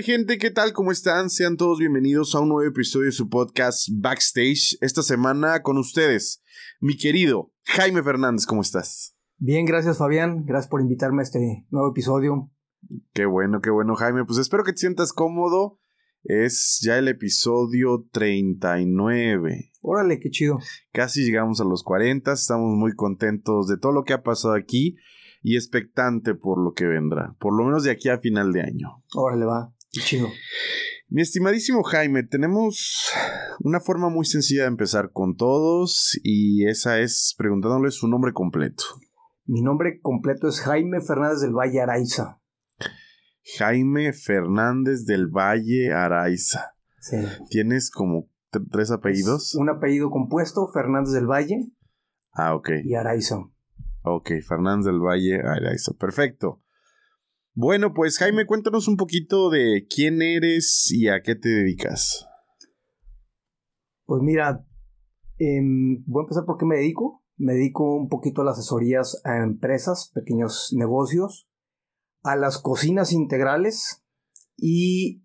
Hola gente? ¿Qué tal? ¿Cómo están? Sean todos bienvenidos a un nuevo episodio de su podcast Backstage. Esta semana con ustedes, mi querido Jaime Fernández, ¿cómo estás? Bien, gracias Fabián. Gracias por invitarme a este nuevo episodio. Qué bueno, qué bueno Jaime. Pues espero que te sientas cómodo. Es ya el episodio 39. Órale, qué chido. Casi llegamos a los 40. Estamos muy contentos de todo lo que ha pasado aquí y expectante por lo que vendrá, por lo menos de aquí a final de año. Órale, va, chido. Mi estimadísimo Jaime, tenemos una forma muy sencilla de empezar con todos y esa es preguntándoles su nombre completo. Mi nombre completo es Jaime Fernández del Valle Araiza. Jaime Fernández del Valle Araiza. Sí. ¿Tienes como tres apellidos? Un apellido compuesto, Fernández del Valle. Ah, ok. Y Araiza. Ok, Fernández del Valle Araiza. Perfecto. Bueno, pues Jaime, cuéntanos un poquito de quién eres y a qué te dedicas. Pues mira, em, voy a empezar por qué me dedico. Me dedico un poquito a las asesorías a empresas, pequeños negocios, a las cocinas integrales y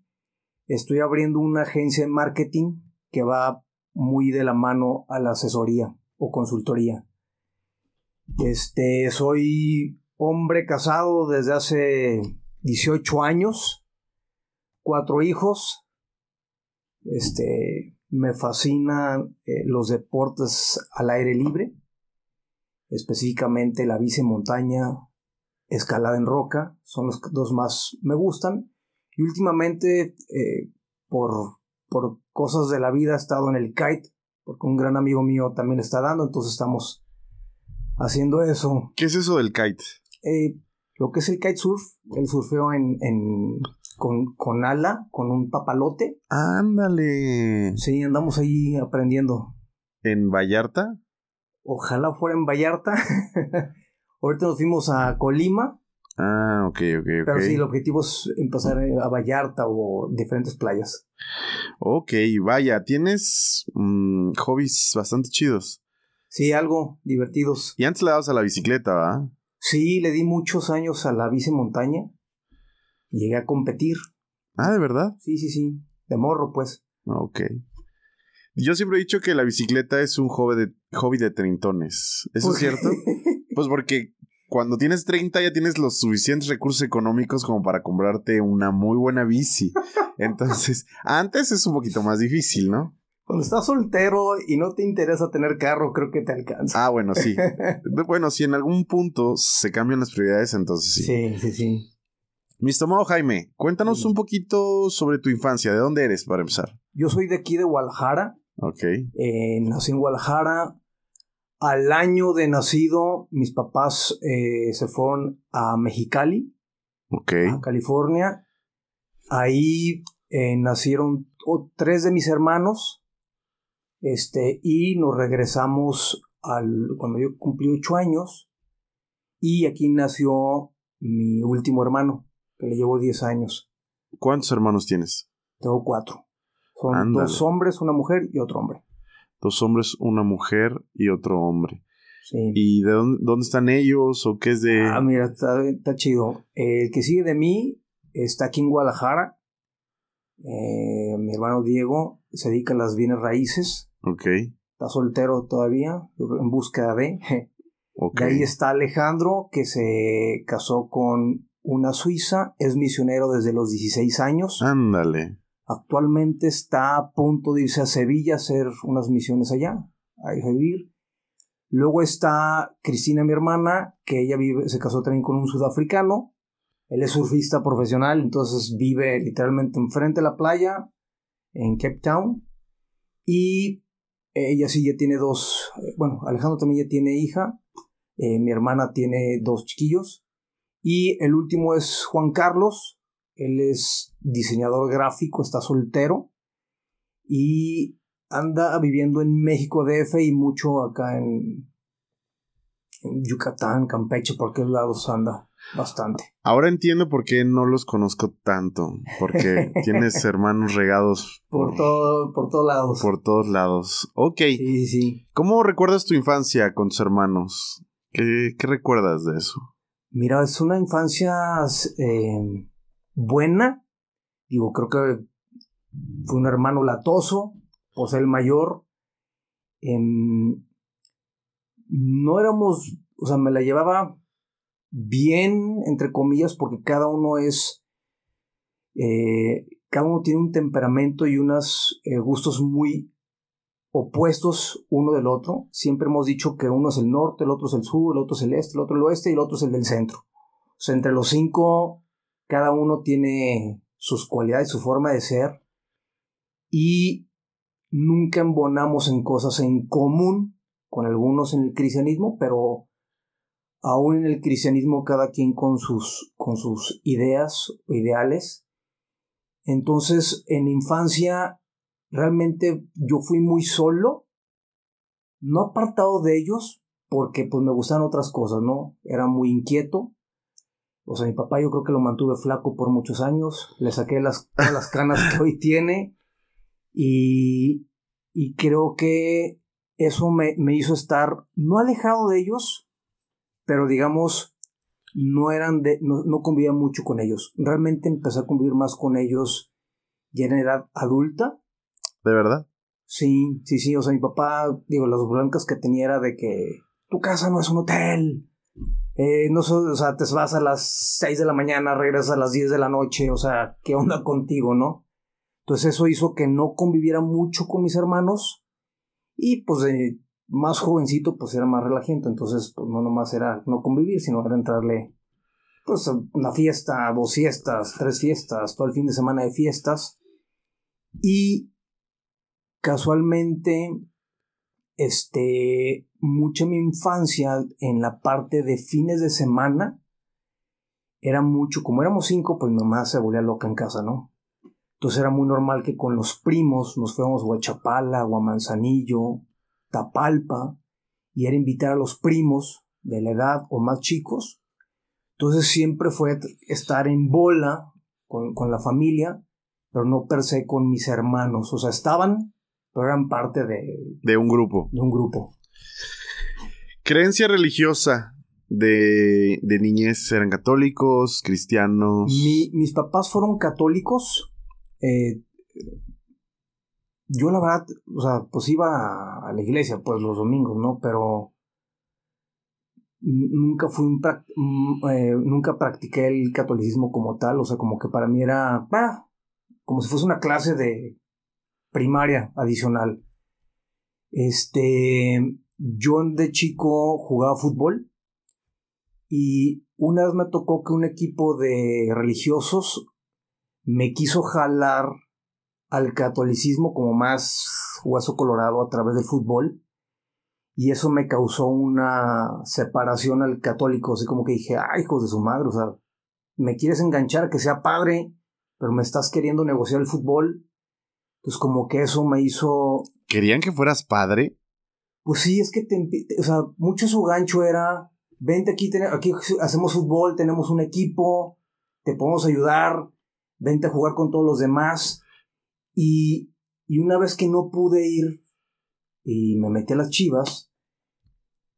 estoy abriendo una agencia de marketing que va muy de la mano a la asesoría o consultoría. Este, soy hombre casado desde hace 18 años, cuatro hijos. Este, me fascinan eh, los deportes al aire libre, específicamente la bici en montaña, escalada en roca, son los dos más me gustan. Y últimamente, eh, por, por cosas de la vida, he estado en el kite, porque un gran amigo mío también está dando, entonces estamos haciendo eso. ¿Qué es eso del kite? Eh, lo que es el kitesurf, el surfeo en, en con, con, ala, con un papalote. Ándale. Sí, andamos ahí aprendiendo. ¿En Vallarta? Ojalá fuera en Vallarta. Ahorita nos fuimos a Colima. Ah, ok, ok, ok. Pero sí, el objetivo es empezar a Vallarta o diferentes playas. Ok, vaya, tienes mmm, hobbies bastante chidos. Sí, algo divertidos. Y antes le dabas a la bicicleta, ¿va? Sí, le di muchos años a la bici montaña. Llegué a competir. Ah, ¿de verdad? Sí, sí, sí. De morro, pues. Ok. Yo siempre he dicho que la bicicleta es un hobby de, hobby de treintones. ¿Eso es cierto? pues porque cuando tienes 30 ya tienes los suficientes recursos económicos como para comprarte una muy buena bici. Entonces, antes es un poquito más difícil, ¿no? Cuando estás soltero y no te interesa tener carro, creo que te alcanza. Ah, bueno, sí. bueno, si en algún punto se cambian las prioridades, entonces sí. Sí, sí, sí. Mi estimado Jaime, cuéntanos sí. un poquito sobre tu infancia. ¿De dónde eres, para empezar? Yo soy de aquí de Guadalajara. Ok. Eh, nací en Guadalajara. Al año de nacido, mis papás eh, se fueron a Mexicali, okay. a California. Ahí eh, nacieron oh, tres de mis hermanos. Este, y nos regresamos al, cuando yo cumplí ocho años. Y aquí nació mi último hermano, que le llevo diez años. ¿Cuántos hermanos tienes? Tengo cuatro. Son Ándale. dos hombres, una mujer y otro hombre. Dos hombres, una mujer y otro hombre. Sí. ¿Y de dónde, dónde, están ellos o qué es de...? Ah, mira, está, está chido. El que sigue de mí está aquí en Guadalajara. Eh, mi hermano Diego se dedica a las bienes raíces. Ok. Está soltero todavía, en búsqueda de. Okay. De ahí está Alejandro, que se casó con una suiza, es misionero desde los 16 años. Ándale. Actualmente está a punto de irse a Sevilla a hacer unas misiones allá, a vivir. Luego está Cristina, mi hermana, que ella vive, se casó también con un sudafricano. Él es surfista profesional, entonces vive literalmente enfrente de la playa, en Cape Town. Y ella sí ya tiene dos, bueno, Alejandro también ya tiene hija. Eh, mi hermana tiene dos chiquillos. Y el último es Juan Carlos. Él es diseñador gráfico, está soltero. Y anda viviendo en México DF y mucho acá en, Yucatán, Campeche, por aquellos lados anda bastante. Ahora entiendo por qué no los conozco tanto, porque tienes hermanos regados por, todo, por todos lados. Por todos lados. Ok. Sí, sí. ¿Cómo recuerdas tu infancia con tus hermanos? ¿Qué, qué recuerdas de eso? Mira, es una infancia eh, buena. Digo, creo que fue un hermano latoso, por ser el mayor. Em, no éramos, o sea, me la llevaba bien, entre comillas, porque cada uno es, eh, cada uno tiene un temperamento y unos eh, gustos muy opuestos uno del otro. Siempre hemos dicho que uno es el norte, el otro es el sur, el otro es el este, el otro el oeste y el otro es el del centro. O sea, entre los cinco, cada uno tiene sus cualidades, su forma de ser y nunca embonamos en cosas en común con algunos en el cristianismo, pero aún en el cristianismo cada quien con sus, con sus ideas o ideales. Entonces, en infancia, realmente yo fui muy solo, no apartado de ellos, porque pues me gustan otras cosas, ¿no? Era muy inquieto. O sea, mi papá yo creo que lo mantuve flaco por muchos años, le saqué las, las canas que hoy tiene y, y creo que eso me, me hizo estar no alejado de ellos, pero digamos, no eran de, no, no convivía mucho con ellos. Realmente empecé a convivir más con ellos ya en edad adulta. ¿De verdad? Sí, sí, sí. O sea, mi papá, digo, las blancas que tenía era de que tu casa no es un hotel. Eh, no o sea, te vas a las 6 de la mañana, regresas a las 10 de la noche. O sea, ¿qué onda contigo, no? Entonces eso hizo que no conviviera mucho con mis hermanos. Y pues eh, más jovencito, pues era más relajante, entonces pues no nomás era no convivir, sino era entrarle pues una fiesta, dos fiestas, tres fiestas, todo el fin de semana de fiestas. Y casualmente, este, mucha mi infancia en la parte de fines de semana era mucho, como éramos cinco, pues mi mamá se volvía loca en casa, ¿no? Entonces era muy normal que con los primos nos fuéramos a Guachapala o a Manzanillo Tapalpa y era invitar a los primos de la edad o más chicos. Entonces siempre fue estar en bola con, con la familia, pero no per se con mis hermanos. O sea, estaban, pero eran parte de... De un grupo. De un grupo. Creencia religiosa de, de niñez, ¿eran católicos, cristianos? mis papás fueron católicos. Eh, yo la verdad, o sea, pues iba a la iglesia, pues los domingos, ¿no? Pero nunca fui un mm, eh, nunca practiqué el catolicismo como tal, o sea, como que para mí era, como si fuese una clase de primaria adicional. Este, yo de chico jugaba fútbol y una vez me tocó que un equipo de religiosos me quiso jalar al catolicismo como más hueso colorado a través del fútbol. Y eso me causó una separación al católico, así como que dije, ay, hijos de su madre, o sea, me quieres enganchar que sea padre, pero me estás queriendo negociar el fútbol. Pues como que eso me hizo... ¿Querían que fueras padre? Pues sí, es que, te, o sea, mucho su gancho era, vente aquí, aquí hacemos fútbol, tenemos un equipo, te podemos ayudar, vente a jugar con todos los demás. Y, una vez que no pude ir y me metí a las chivas,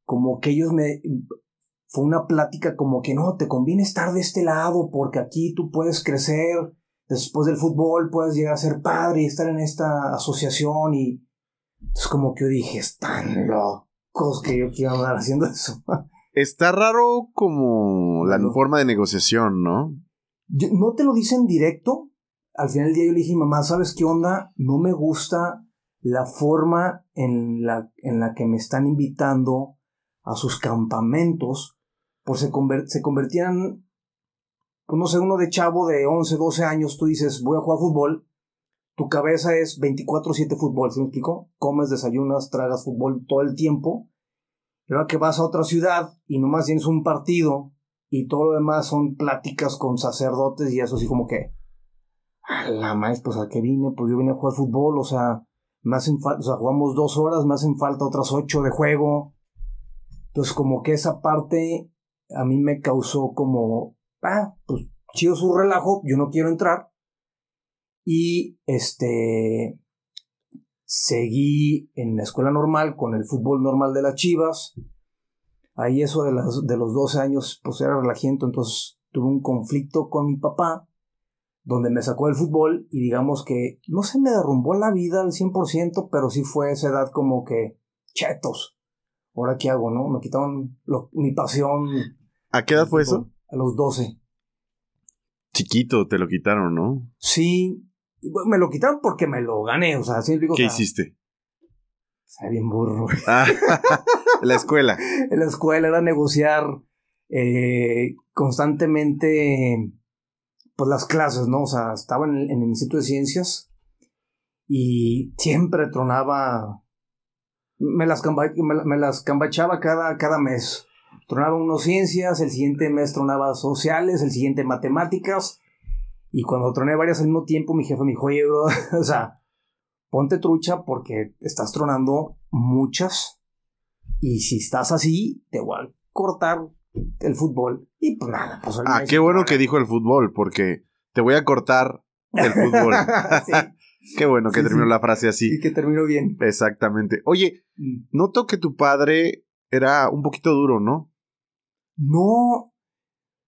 como que ellos me... Fue una plática como que no, te conviene estar de este lado porque aquí tú puedes crecer, después del fútbol puedes llegar a ser padre y estar en esta asociación y... Es como que yo dije, están locos que yo quiero andar haciendo eso. Está raro como la forma de negociación, ¿no? no te lo dicen directo, al final del día yo le dije, mamá, ¿sabes qué onda? No me gusta la forma en la, en la que me están invitando a sus campamentos, pues se, se convertían, pues no sé, uno de chavo de 11, 12 años, tú dices, voy a jugar fútbol, tu cabeza es 24/7 fútbol, ¿sí me explico? Comes, desayunas, tragas fútbol todo el tiempo, pero que vas a otra ciudad y nomás tienes un partido y todo lo demás son pláticas con sacerdotes y eso así como que, la maestra, pues a qué vine, pues yo vine a jugar fútbol, o sea, me hacen falta, o sea, jugamos dos horas, me hacen falta otras ocho de juego. Entonces como que esa parte a mí me causó como, ah, pues chido su relajo, yo no quiero entrar. Y este, seguí en la escuela normal con el fútbol normal de las Chivas. Ahí eso de, las, de los 12 años pues era relajiento, entonces tuve un conflicto con mi papá donde me sacó del fútbol y digamos que no se me derrumbó la vida al 100%, pero sí fue esa edad como que chetos. Ahora qué hago, ¿no? Me quitaron mi pasión. ¿A qué edad fue eso? A los 12. Chiquito, te lo quitaron, ¿no? Sí, me lo quitaron porque me lo gané, o sea, ¿Qué hiciste? Está bien burro. Ah, en la escuela. en la escuela era negociar eh, constantemente pues las clases, ¿no? O sea, estaba en el, Instituto de Ciencias y siempre tronaba, me las, me, cambachaba cada, cada mes. Tronaba unos ciencias, el siguiente mes tronaba sociales, el siguiente matemáticas. Y cuando troné varias al mismo tiempo, mi jefe me dijo, oye, bro, o sea, ponte trucha porque estás tronando muchas y si estás así, te voy a cortar el fútbol. Y pues nada, pues... Ah, qué bueno que dijo el fútbol porque te voy a cortar el fútbol. qué bueno que terminó la frase así. Y que terminó bien. Exactamente. Oye, mm. noto que tu padre era un poquito duro, ¿no? No,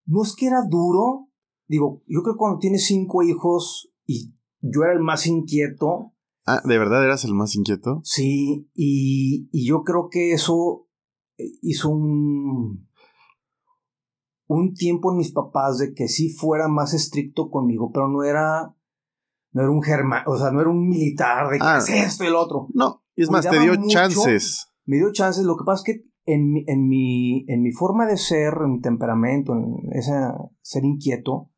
no es que era duro. Digo, yo creo que cuando tienes cinco hijos y yo era el más inquieto, Ah, ¿de verdad eras el más inquieto? Sí, y, yo creo que eso eh, hizo un, un tiempo en mis papás de que sí fuera más estricto conmigo, pero no era, no era un germán, o sea, no era un militar de que ah, esto y el otro. No, y es más, te dio chances. Me dio chances, lo que pasa es que en mi, en mi, en mi forma de ser, en mi temperamento, en ese ser inquieto,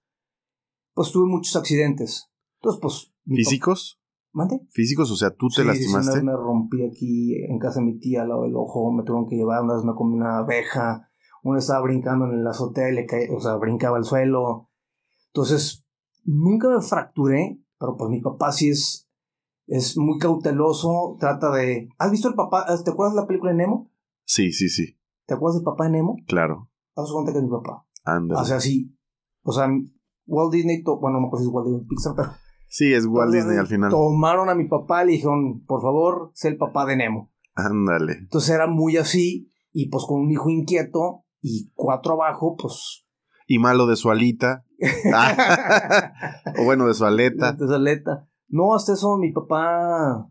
pues tuve muchos accidentes. Entonces, pues... ¿Físicos? ¿Mande? ¿Físicos? O sea, ¿tú te lastimaste? Sí, una vez me rompí aquí en casa de mi tía al lado del ojo, me tuvieron que llevar, una vez me comí una abeja, uno estaba brincando en el azotea y le caía, o sea, brincaba al suelo. Entonces, nunca me fracturé, pero pues mi papá sí es, es muy cauteloso, trata de... ¿Has visto el papá? ¿Te acuerdas de la película de Nemo? Sí, sí, sí. ¿Te acuerdas del papá de Nemo? Claro. Haz cuenta que es mi papá. Anda. O sea, sí. O sea, Walt Disney, bueno, no sé si es Walt Disney, Pixar, pero Sí, es Walt Disney al final. Tomaron a mi papá y le dijeron, por favor, sé el papá de Nemo. Ándale. Entonces era muy así, y pues con un hijo inquieto y cuatro abajo, pues. Y malo de su alita. o bueno, de su aleta. De su aleta. No, hasta eso mi papá,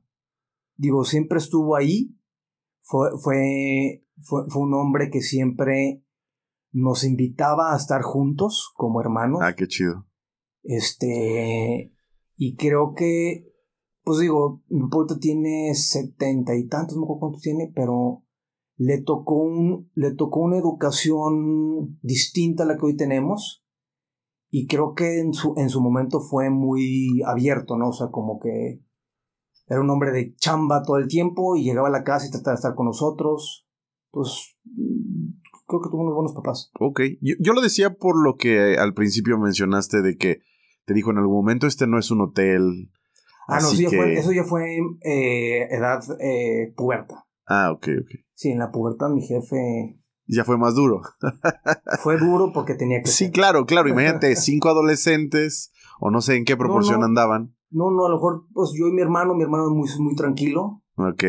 digo, siempre estuvo ahí. Fue, fue, fue, fue un hombre que siempre nos invitaba a estar juntos como hermanos. Ah, qué chido. Este, y creo que, pues digo, mi puerto tiene setenta y tantos, no sé cuántos tiene, pero le tocó, un, le tocó una educación distinta a la que hoy tenemos. Y creo que en su, en su momento fue muy abierto, ¿no? O sea, como que era un hombre de chamba todo el tiempo y llegaba a la casa y trataba de estar con nosotros. Pues creo que tuvo unos buenos papás. Ok, yo, yo, lo decía por lo que al principio mencionaste de que te dijo en algún momento, este no es un hotel. Ah, no, eso ya fue eh, edad eh, puberta. Ah, ok, ok. Sí, en la pubertad mi jefe... Ya fue más duro. fue duro porque tenía que... Sí, claro, claro. Imagínate, cinco adolescentes, o no sé en qué proporción andaban. No, no, a lo mejor, pues yo y mi hermano, mi hermano es muy, muy tranquilo. Ok.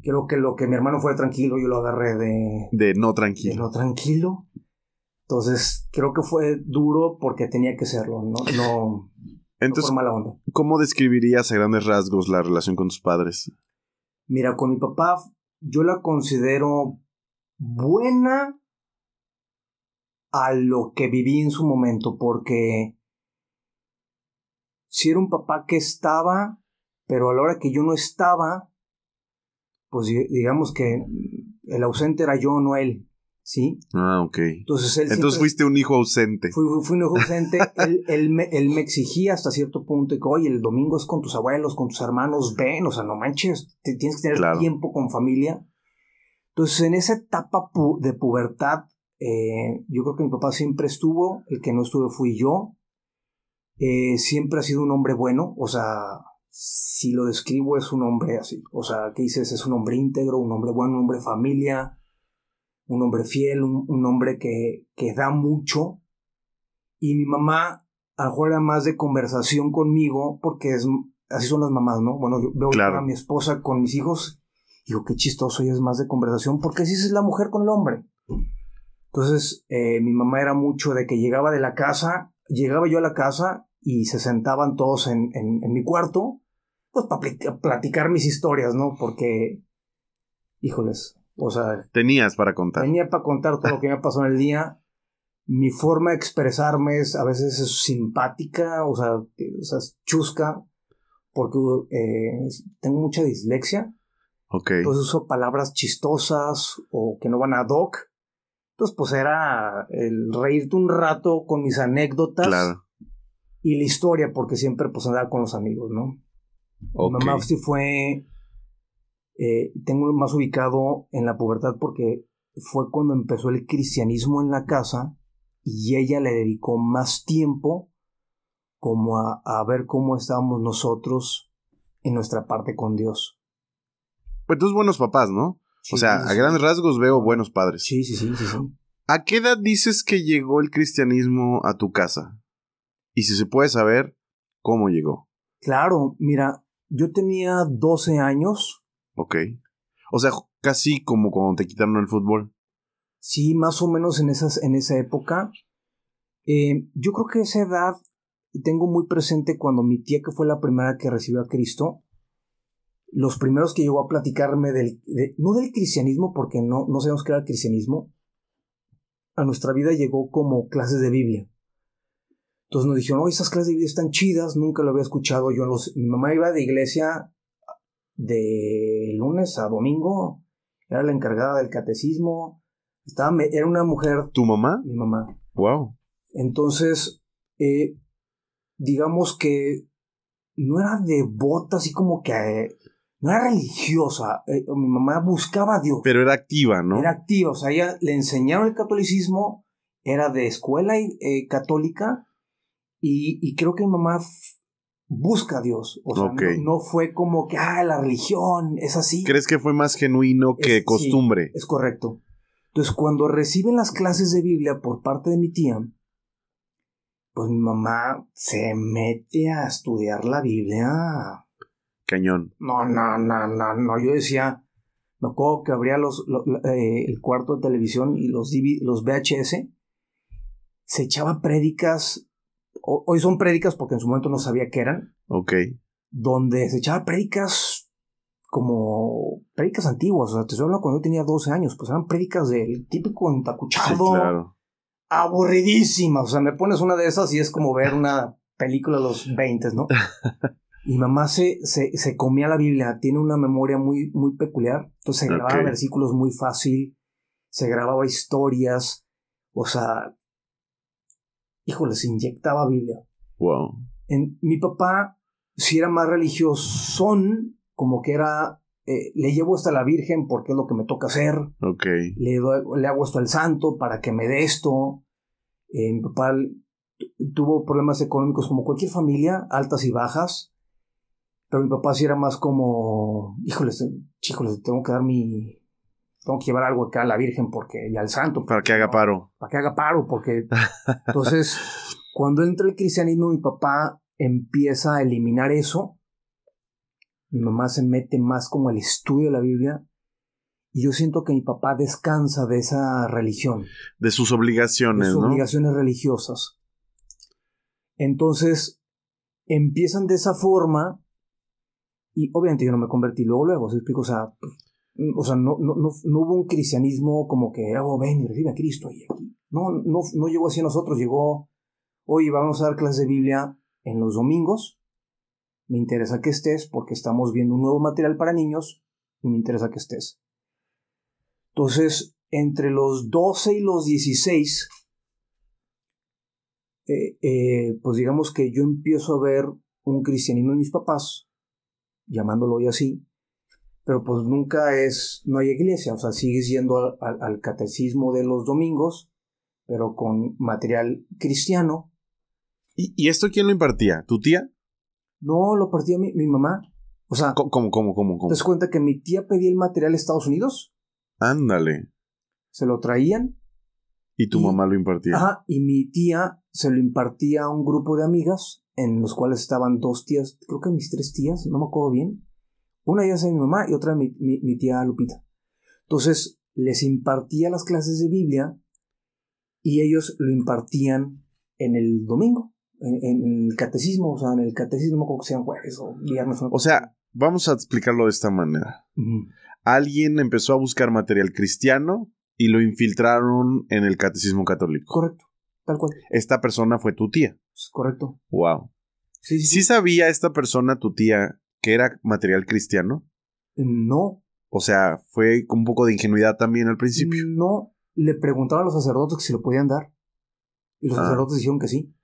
Creo que lo que mi hermano fue tranquilo, yo lo agarré de... De no tranquilo. De no tranquilo. Entonces, creo que fue duro porque tenía que serlo, no, no, Entonces, mala onda. ¿Cómo describirías a grandes rasgos la relación con tus padres? Mira, con mi papá yo la considero buena a lo que viví en su momento, porque si era un papá que estaba, pero a la hora que yo no estaba, pues digamos que el ausente era yo, no él. ¿Sí? Ah, ok. Entonces, él Entonces fuiste un hijo ausente. Fui, fui un hijo ausente. él, él, me, él, me, exigía hasta cierto punto que, oye, el domingo es con tus abuelos, con tus hermanos, ven, o sea, no manches, tienes que tener tiempo con familia. Entonces, en esa etapa de pubertad, eh, yo creo que mi papá siempre estuvo, el que no estuve fui yo. Eh, siempre ha sido un hombre bueno, o sea, si lo describo es un hombre así, o sea, ¿qué dices? Es un hombre íntegro, un hombre bueno, un hombre familia, un hombre fiel, un, hombre que, que, da mucho. Y mi mamá, a lo mejor era más de conversación conmigo, porque es, así son las mamás, ¿no? Bueno, yo veo a mi esposa con mis hijos, digo, qué chistoso, y es más de conversación, porque así es la mujer con el hombre. Entonces, eh, mi mamá era mucho de que llegaba de la casa, llegaba yo a la casa y se sentaban todos en, en, mi cuarto, pues para platicar mis historias, ¿no? Porque, híjoles, o sea... Tenías para contar. Tenía para contar todo lo que me pasó en el día. Mi forma de expresarme es, a veces es simpática, o sea, o sea chusca, porque eh, tengo mucha dislexia. Ok. Entonces uso palabras chistosas o que no van a doc. Entonces, pues era el reírte un rato con mis anécdotas. Claro y la historia, porque siempre pues andaba con los amigos, ¿no? Mi mamá sí fue, eh, tengo más ubicado en la pubertad porque fue cuando empezó el cristianismo en la casa y ella le dedicó más tiempo como a, a ver cómo estábamos nosotros en nuestra parte con Dios. Pues tus buenos papás, ¿no? o sea, a grandes rasgos veo buenos padres. Sí, sí, sí, sí, sí. ¿A qué edad dices que llegó el cristianismo a tu casa? Y si se puede saber, ¿cómo llegó? Claro, mira, yo tenía 12 años. Ok. O sea, casi como cuando te quitaron el fútbol. Sí, más o menos en, esas, en esa época. Eh, yo creo que esa edad tengo muy presente cuando mi tía, que fue la primera que recibió a Cristo, los primeros que llegó a platicarme del, no del cristianismo, porque no, no sabemos qué era el cristianismo, a nuestra vida llegó como clases de Biblia. Entonces nos dijeron, oh, esas clases de Biblia están chidas, nunca lo había escuchado. Yo los, mi mamá iba de iglesia de lunes a domingo, era la encargada del catecismo, estaba, era una mujer. ¿Tu mamá? Mi mamá. Wow. Entonces, eh, digamos que no era devota, así como que no era religiosa. Eh, mi mamá buscaba a Dios. Pero era activa, ¿no? Era activa, o sea, ella le enseñaron el catolicismo, era de escuela eh, católica y, creo que mi mamá busca a Dios. O sea, no, fue como que, ah, la religión es así. ¿Crees que fue más genuino que costumbre? es correcto. Entonces, cuando reciben las clases de Biblia por parte de mi tía, pues mi mamá se mete a estudiar la Biblia. Cañón. No, no, no, no, no. Yo decía, me acuerdo que abría los, eh, el cuarto de televisión y los, los VHS, se echaba prédicas hoy son prédicas porque en su momento no sabía qué eran. Ok. Donde se echaba prédicas como prédicas antiguas. O sea, te estoy hablando cuando yo tenía 12 años. Pues eran prédicas del típico entacuchado. claro. Aburridísimas. O sea, me pones una de esas y es como ver una película de los 20, ¿no? Y mamá se, se, se, comía la Biblia, tiene una memoria muy, muy peculiar. Entonces se grababa versículos muy fácil, se grababa historias. O sea, híjole, se inyectaba Biblia. Wow. En, mi papá, si era más religioso, como que era, eh, le llevo hasta la Virgen porque es lo que me toca hacer. Ok. Le, le hago esto al santo para que me dé esto. Eh, mi papá tuvo problemas económicos como cualquier familia, altas y bajas. Pero mi papá sí era más como, híjole, híjoles, tengo que dar mi, tengo que llevar algo acá a la Virgen porque y al santo. Para que haga paro. Para que haga paro, porque entonces cuando entra el cristianismo mi papá empieza a eliminar eso. Mi mamá se mete más como el estudio de la Biblia y yo siento que mi papá descansa de esa religión. De sus obligaciones, de sus obligaciones religiosas. Entonces empiezan de esa forma y obviamente yo no me convertí luego, luego, ¿se explico? O sea, o sea, no, no, no, no, hubo un cristianismo como que, oh, ven y recibe a Cristo y aquí. No, no, no llegó así a nosotros, llegó, hoy vamos a dar clases de Biblia en los domingos. Me interesa que estés porque estamos viendo un nuevo material para niños y me interesa que estés. Entonces, entre los 12 y los 16, eh, eh, pues digamos que yo empiezo a ver un cristianismo en mis papás, llamándolo hoy así, pero pues nunca es, no hay iglesia, o sea, sigues yendo al, catecismo de los domingos pero con material cristiano. ¿Y, y esto quién lo impartía? ¿Tu tía? No, lo partía mi, mi mamá. O sea, ¿Cómo, cómo, cómo, cómo? ¿te das cuenta que mi tía pedía el material a Estados Unidos? Ándale. Se lo traían. Y tu Y- mamá lo impartía. Ajá, y mi tía se lo impartía a un grupo de amigas, en los cuales estaban dos tías, creo que mis tres tías, no me acuerdo bien. Una de ellas era mi mamá y otra mi, mi, mi tía Lupita. Entonces, les impartía las clases de Biblia y ellos lo impartían en el domingo, en, en el catecismo, o sea, en el catecismo, acuerdo que sean jueves o viernes. me O sea, vamos a explicarlo de esta manera. Alguien empezó a buscar material cristiano y lo infiltraron en el catecismo católico. Correcto, tal cual, Esta persona fue tu tía. correcto. Wow. Sí, sí, ¿Sí sabía esta persona, tu tía, que era material cristiano? No, O sea, fue con un poco de ingenuidad también al principio. No, le preguntaron a los sacerdotes que si lo podían dar. Y los Ah. sacerdotes dijeron que sí.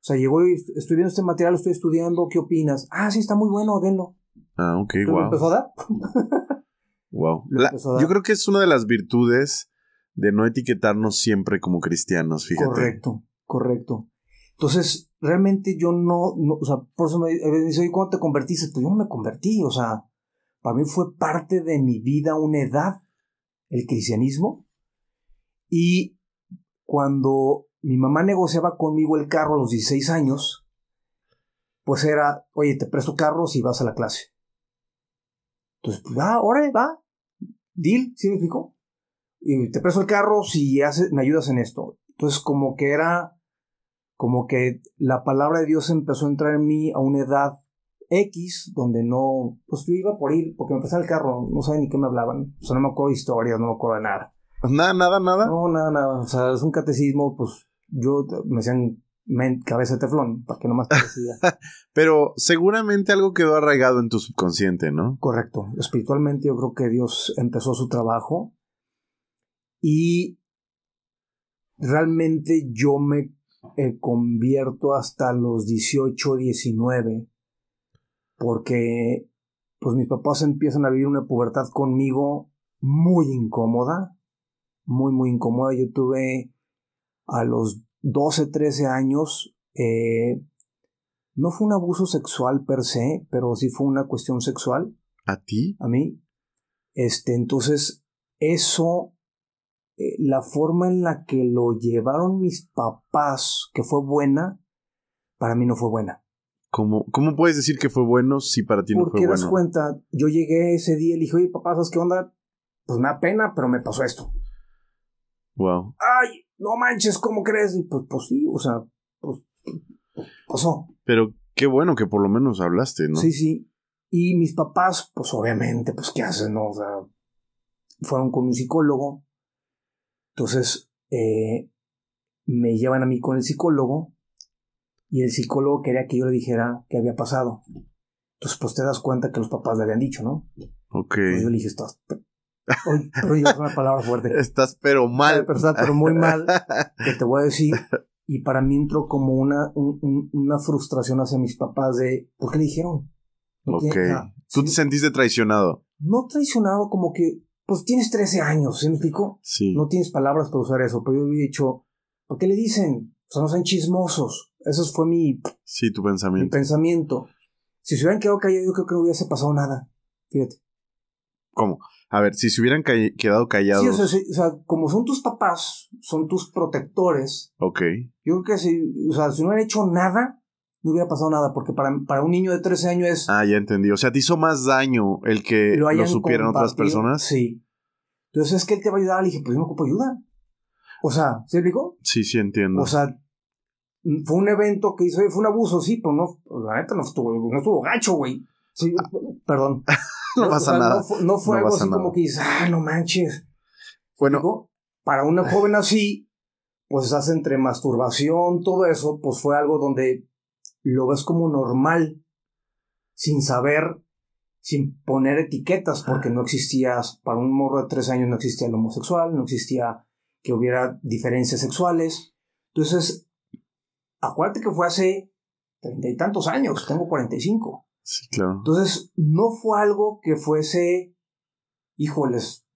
O sea, llegó y estoy viendo este material, lo estoy estudiando, ¿qué opinas? Ah, sí, está muy bueno, denlo. Ah, ok, Entonces lo wow. empezó a dar. Wow. lo La- empezó a dar. yo creo que es una de las virtudes de no etiquetarnos siempre como cristianos, fíjate. Correcto, correcto. Entonces, realmente yo no, o sea, por eso me, a veces me dice, ¿cuándo te convertiste? Pues yo no me convertí, o sea, para mí fue parte de mi vida, una edad, el cristianismo. Y cuando mi mamá negociaba conmigo el carro a los 16 años, pues era, oye, te presto carro si vas a la clase. Entonces, pues va, órale, va. Deal, ¿sí me explicó? Y te presto el carro si me ayudas en esto. Entonces, como que era, como que la palabra de Dios empezó a entrar en mí a una edad X, donde no, pues yo iba por ir, porque me prestaba el carro, no sabía ni qué me hablaban. O sea, no me acuerdo de historias, no me acuerdo de nada. Nada, nada, nada. No, nada, nada. O sea, es un catecismo, pues yo me decían cabeza de teflón, para que no más parecía. Pero seguramente algo quedó arraigado en tu subconsciente, ¿no? Correcto. Espiritualmente yo creo que Dios empezó su trabajo y realmente yo me eh, convierto hasta los 18, 19 porque pues mis papás empiezan a vivir una pubertad conmigo muy incómoda, muy, muy incómoda. Yo tuve a los 12, 13 años, eh, no fue un abuso sexual per se, pero sí fue una cuestión sexual ¿A ti? a mí. Este, entonces, eso, eh, la forma en la que lo llevaron mis papás, que fue buena, para mí no fue buena. ¿Cómo, ¿Cómo puedes decir que fue bueno si para ti no Porque fue das bueno? cuenta, yo llegué ese día y le dije, oye, papá, ¿sabes qué onda? Pues me da pena, pero me pasó esto. Wow. Ay, no manches, ¿cómo crees? Y pues, pues sí, o sea, pues pasó. Pero qué bueno que por lo menos hablaste, ¿no? Sí, sí. Y mis papás, pues obviamente, pues ¿qué hacen? No? O sea, fueron con un psicólogo. Entonces, eh, me llevan a mí con el psicólogo y el psicólogo quería que yo le dijera qué había pasado. Entonces, pues te das cuenta que los papás le habían dicho, ¿no? Ok. Pues yo le dije, estás... Oye, pero yo es una palabra fuerte. Estás pero mal. Pero, pero muy mal, que te voy a decir. Y para mí entró como una, un- un- una frustración hacia mis papás de, ¿por qué le dijeron? No ok. tiene- Tú sí, te sentiste traicionado. no traicionado, como que, pues tienes 13 años, ¿sí me explico? Sí. No tienes palabras para usar eso, pero yo había dicho, ¿por qué le dicen? O sea, no sean chismosos. Eso fue mi, Sí, tu mi pensamiento. pensamiento. Si se hubieran quedado callados, yo creo que no hubiese pasado nada. Fíjate. ¿Cómo? A ver, si se hubieran ca- quedado callados. Sí, o sea, sí, o sea, como son tus papás, son tus protectores, Ok. yo creo que si, o sea, si no hubieran hecho nada, no hubiera pasado nada, porque para, para un niño de 13 años es... Ah, ya entendí. O sea, te hizo más daño el que lo, supieran otras personas. Sí. Entonces es que él te va a ayudar. Le dije, pues yo no ocupo ayuda. O sea, ¿se explicó? Sí, sí entiendo. O sea, fue un evento que hizo, fue un abuso, sí, pero no, la neta no estuvo, no estuvo gacho, güey. Sí, perdón. no pasa sea, nada. No fue, no fue No algo así nada. como que dices, ah, no manches. Bueno, Digo, para una joven así, pues hace entre masturbación, todo eso, pues fue algo donde lo ves como normal, sin saber, sin poner etiquetas, porque no existía, para un morro de tres años no existía el homosexual, no existía que hubiera diferencias sexuales. Entonces, acuérdate que fue hace treinta y tantos años, tengo cuarenta y cinco. sí, claro. Entonces, no fue algo que fuese, híjoles,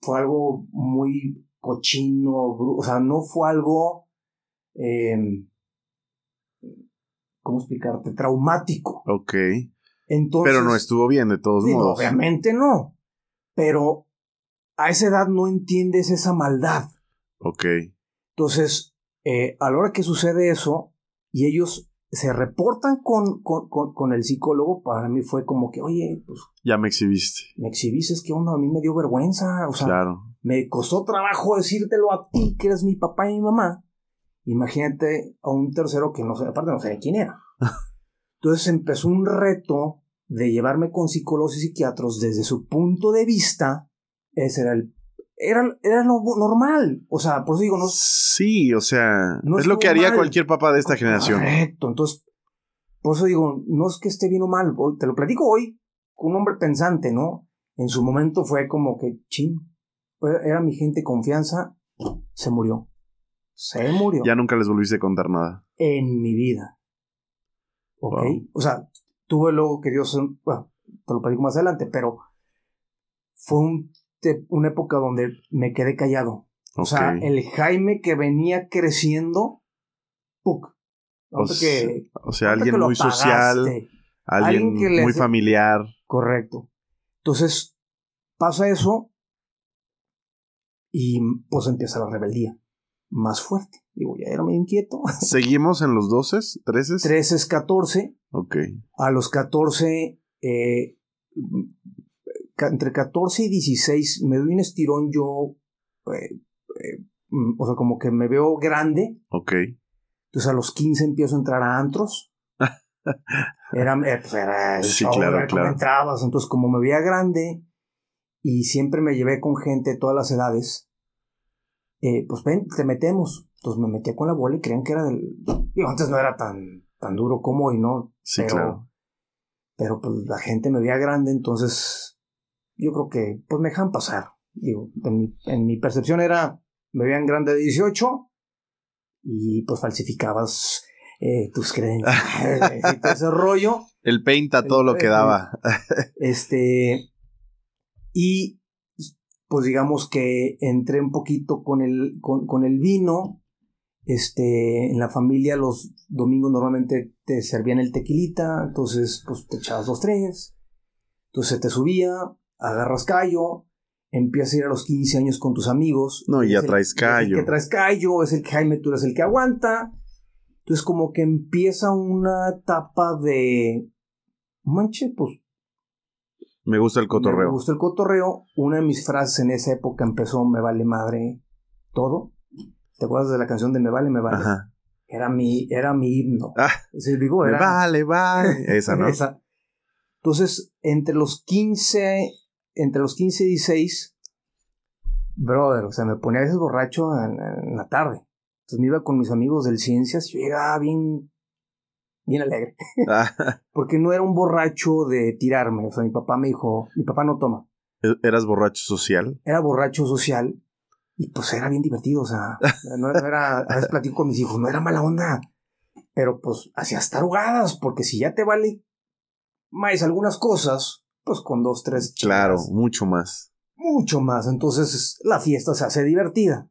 fue algo muy cochino, o sea, no fue algo, em, ¿cómo explicarte? Traumático. Ok. Entonces, Pero no estuvo bien de todos modos. Obviamente no. Pero a esa edad no entiendes esa maldad. Ok. Entonces, eh, a la hora que sucede eso, y ellos se reportan con, con, el psicólogo, para mí fue como que, oye, pues... Ya me exhibiste. Me exhibiste, es que onda, a mí me dio vergüenza, o sea, claro. me costó trabajo decírtelo a ti, que eres mi papá y mi mamá. Imagínate a un tercero que no sé, aparte no sé quién era. Entonces empezó un reto de llevarme con psicólogos y psiquiatros desde su punto de vista. Ese era el era, era lo normal. O sea, por eso digo, no. Sí, o sea, es lo que haría cualquier papá de esta generación. Correcto, entonces, por eso digo, no es que esté bien o mal, te lo platico hoy con un hombre pensante, ¿no? En su momento fue como que, chin, era mi gente confianza, se murió. Se murió. Ya nunca les volviste a contar nada. En mi vida. ¿Ok? O sea, tuve luego que Dios, bueno, te lo platico más adelante, pero fue un una época donde me quedé callado. O sea, el Jaime que venía creciendo, ¡puc! O, sea, alguien muy social, alguien, muy familiar. Correcto. Entonces, pasa eso y pues empieza la rebeldía más fuerte. Digo, ya era medio inquieto. ¿Seguimos en los 12, 13? 13, 14. Ok. A los 14 eh, entre 14 y 16 me doy un estirón yo, eh, eh, mm, o sea, como que me veo grande. Ok. Entonces a los 15 empiezo a entrar a antros. era, eh, pues era sí, claro, claro. entrabas. Entonces como me veía grande y siempre me llevé con gente de todas las edades, pues ven, te metemos. Entonces me metí con la bola y creían que era del... Digo, antes no era tan, tan duro como hoy, ¿no? Sí, claro. Pero pues la gente me veía grande, entonces yo creo que pues me dejan pasar. Digo, en mi, percepción era, me veían grande de 18 y pues falsificabas eh, tus creencias y todo ese rollo. El a todo lo que daba. este, y pues digamos que entré un poquito con el, con, el vino. Este, en la familia los domingos normalmente te servían el tequilita, entonces pues te echabas dos, tres. Entonces te subía, agarras callo, empiezas a ir a los 15 años con tus amigos. No, ya traes callo. Es el que traes callo, es el que Jaime, tú eres el que aguanta. Entonces como que empieza una etapa de... Manche, pues... Me gusta el cotorreo. Me gusta el cotorreo. Una de mis frases en esa época empezó, me vale madre todo. ¿Te acuerdas de la canción de Me vale, me vale? Ajá. Era mi, era mi himno. Ah, digo, era... Me vale, vale. Esa, ¿no? Esa. Entonces, entre los 15, entre los 15 y 16, brother, o sea, me ponía a veces borracho en, la tarde. Entonces me iba con mis amigos del Ciencias y yo llegaba bien, bien alegre. Ah. Porque no era un borracho de tirarme. O sea, mi papá me dijo, mi papá no toma. ¿E-, ¿Eras borracho social? Era borracho social. Y pues era bien divertido, o sea, no era, a veces platico con mis hijos, no era mala onda. Pero pues hacías tarugadas, porque si ya te vale más algunas cosas, pues con dos, tres. Claro, mucho más. Mucho más. Entonces la fiesta se hace divertida.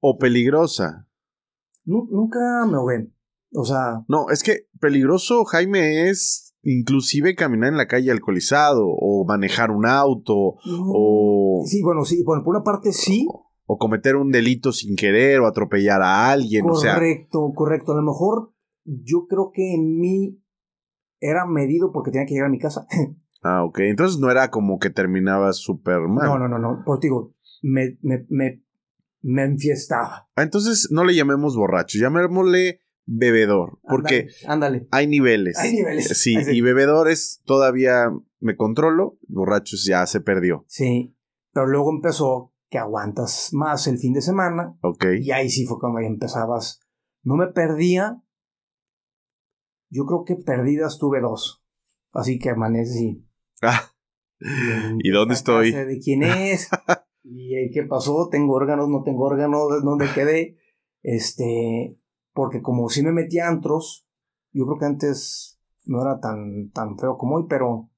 O peligrosa. nunca me ven. O sea. No, es que peligroso, Jaime, es inclusive caminar en la calle alcoholizado, o manejar un auto, o. Sí, bueno, sí, bueno, por una parte sí. O, cometer un delito sin querer, o atropellar a alguien. Correcto, correcto. A lo mejor yo creo que en mí era medido porque tenía que llegar a mi casa. ah, ok. Entonces no era como que terminaba súper mal. No, no, no, no. Pues digo, me, me, me, me enfiestaba. Ah, entonces no le llamemos borracho, llamémosle bebedor. Porque ándale, hay niveles. Hay niveles. Sí, y bebedor es todavía me controlo, borrachos ya se perdió. Sí, pero luego empezó que aguantas más el fin de semana. Ok. Y ahí sí fue cuando empezabas. No me perdía, yo creo que perdidas tuve dos. Así que amanecí. Ah. ¿Y, dónde estoy? De quién es. y qué pasó. Tengo órganos, no tengo órganos, dónde quedé. Este. Porque como si me metí a antros, yo creo que antes no era tan, tan feo como hoy, pero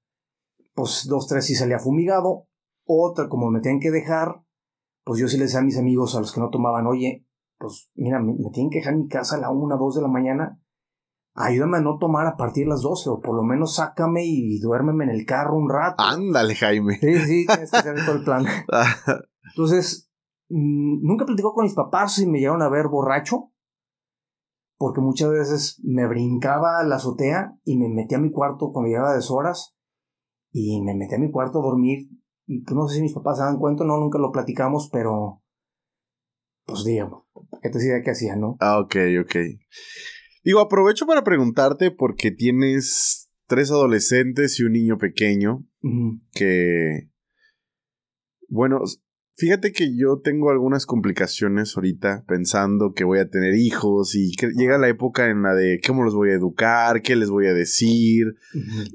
pues dos, tres sí salía fumigado. Otra, como me tenían que dejar, pues yo sí les decía a mis amigos, a los que no tomaban, oye, pues mira, me, tienen que dejar en mi casa a la una, dos de la mañana. Ayúdame a no tomar a partir de las 12, o por lo menos sácame y duérmeme en el carro un rato. Ándale, Jaime. Sí, sí, tienes que hacer todo el plan. Entonces, mm, nunca platicó con mis papás y me llegaron a ver borracho, porque muchas veces me brincaba a la azotea y me metía a mi cuarto cuando llegaba de horas y me metí a mi cuarto a dormir y pues no sé si mis papás se dan cuenta, no, nunca lo platicamos, pero pues digamos, ¿qué te decía que hacía, no? Ah, ok, ok. Digo, aprovecho para preguntarte porque tienes tres adolescentes y un niño pequeño que, bueno, fíjate que yo tengo algunas complicaciones ahorita pensando que voy a tener hijos y que llega la época en la de cómo los voy a educar, qué les voy a decir.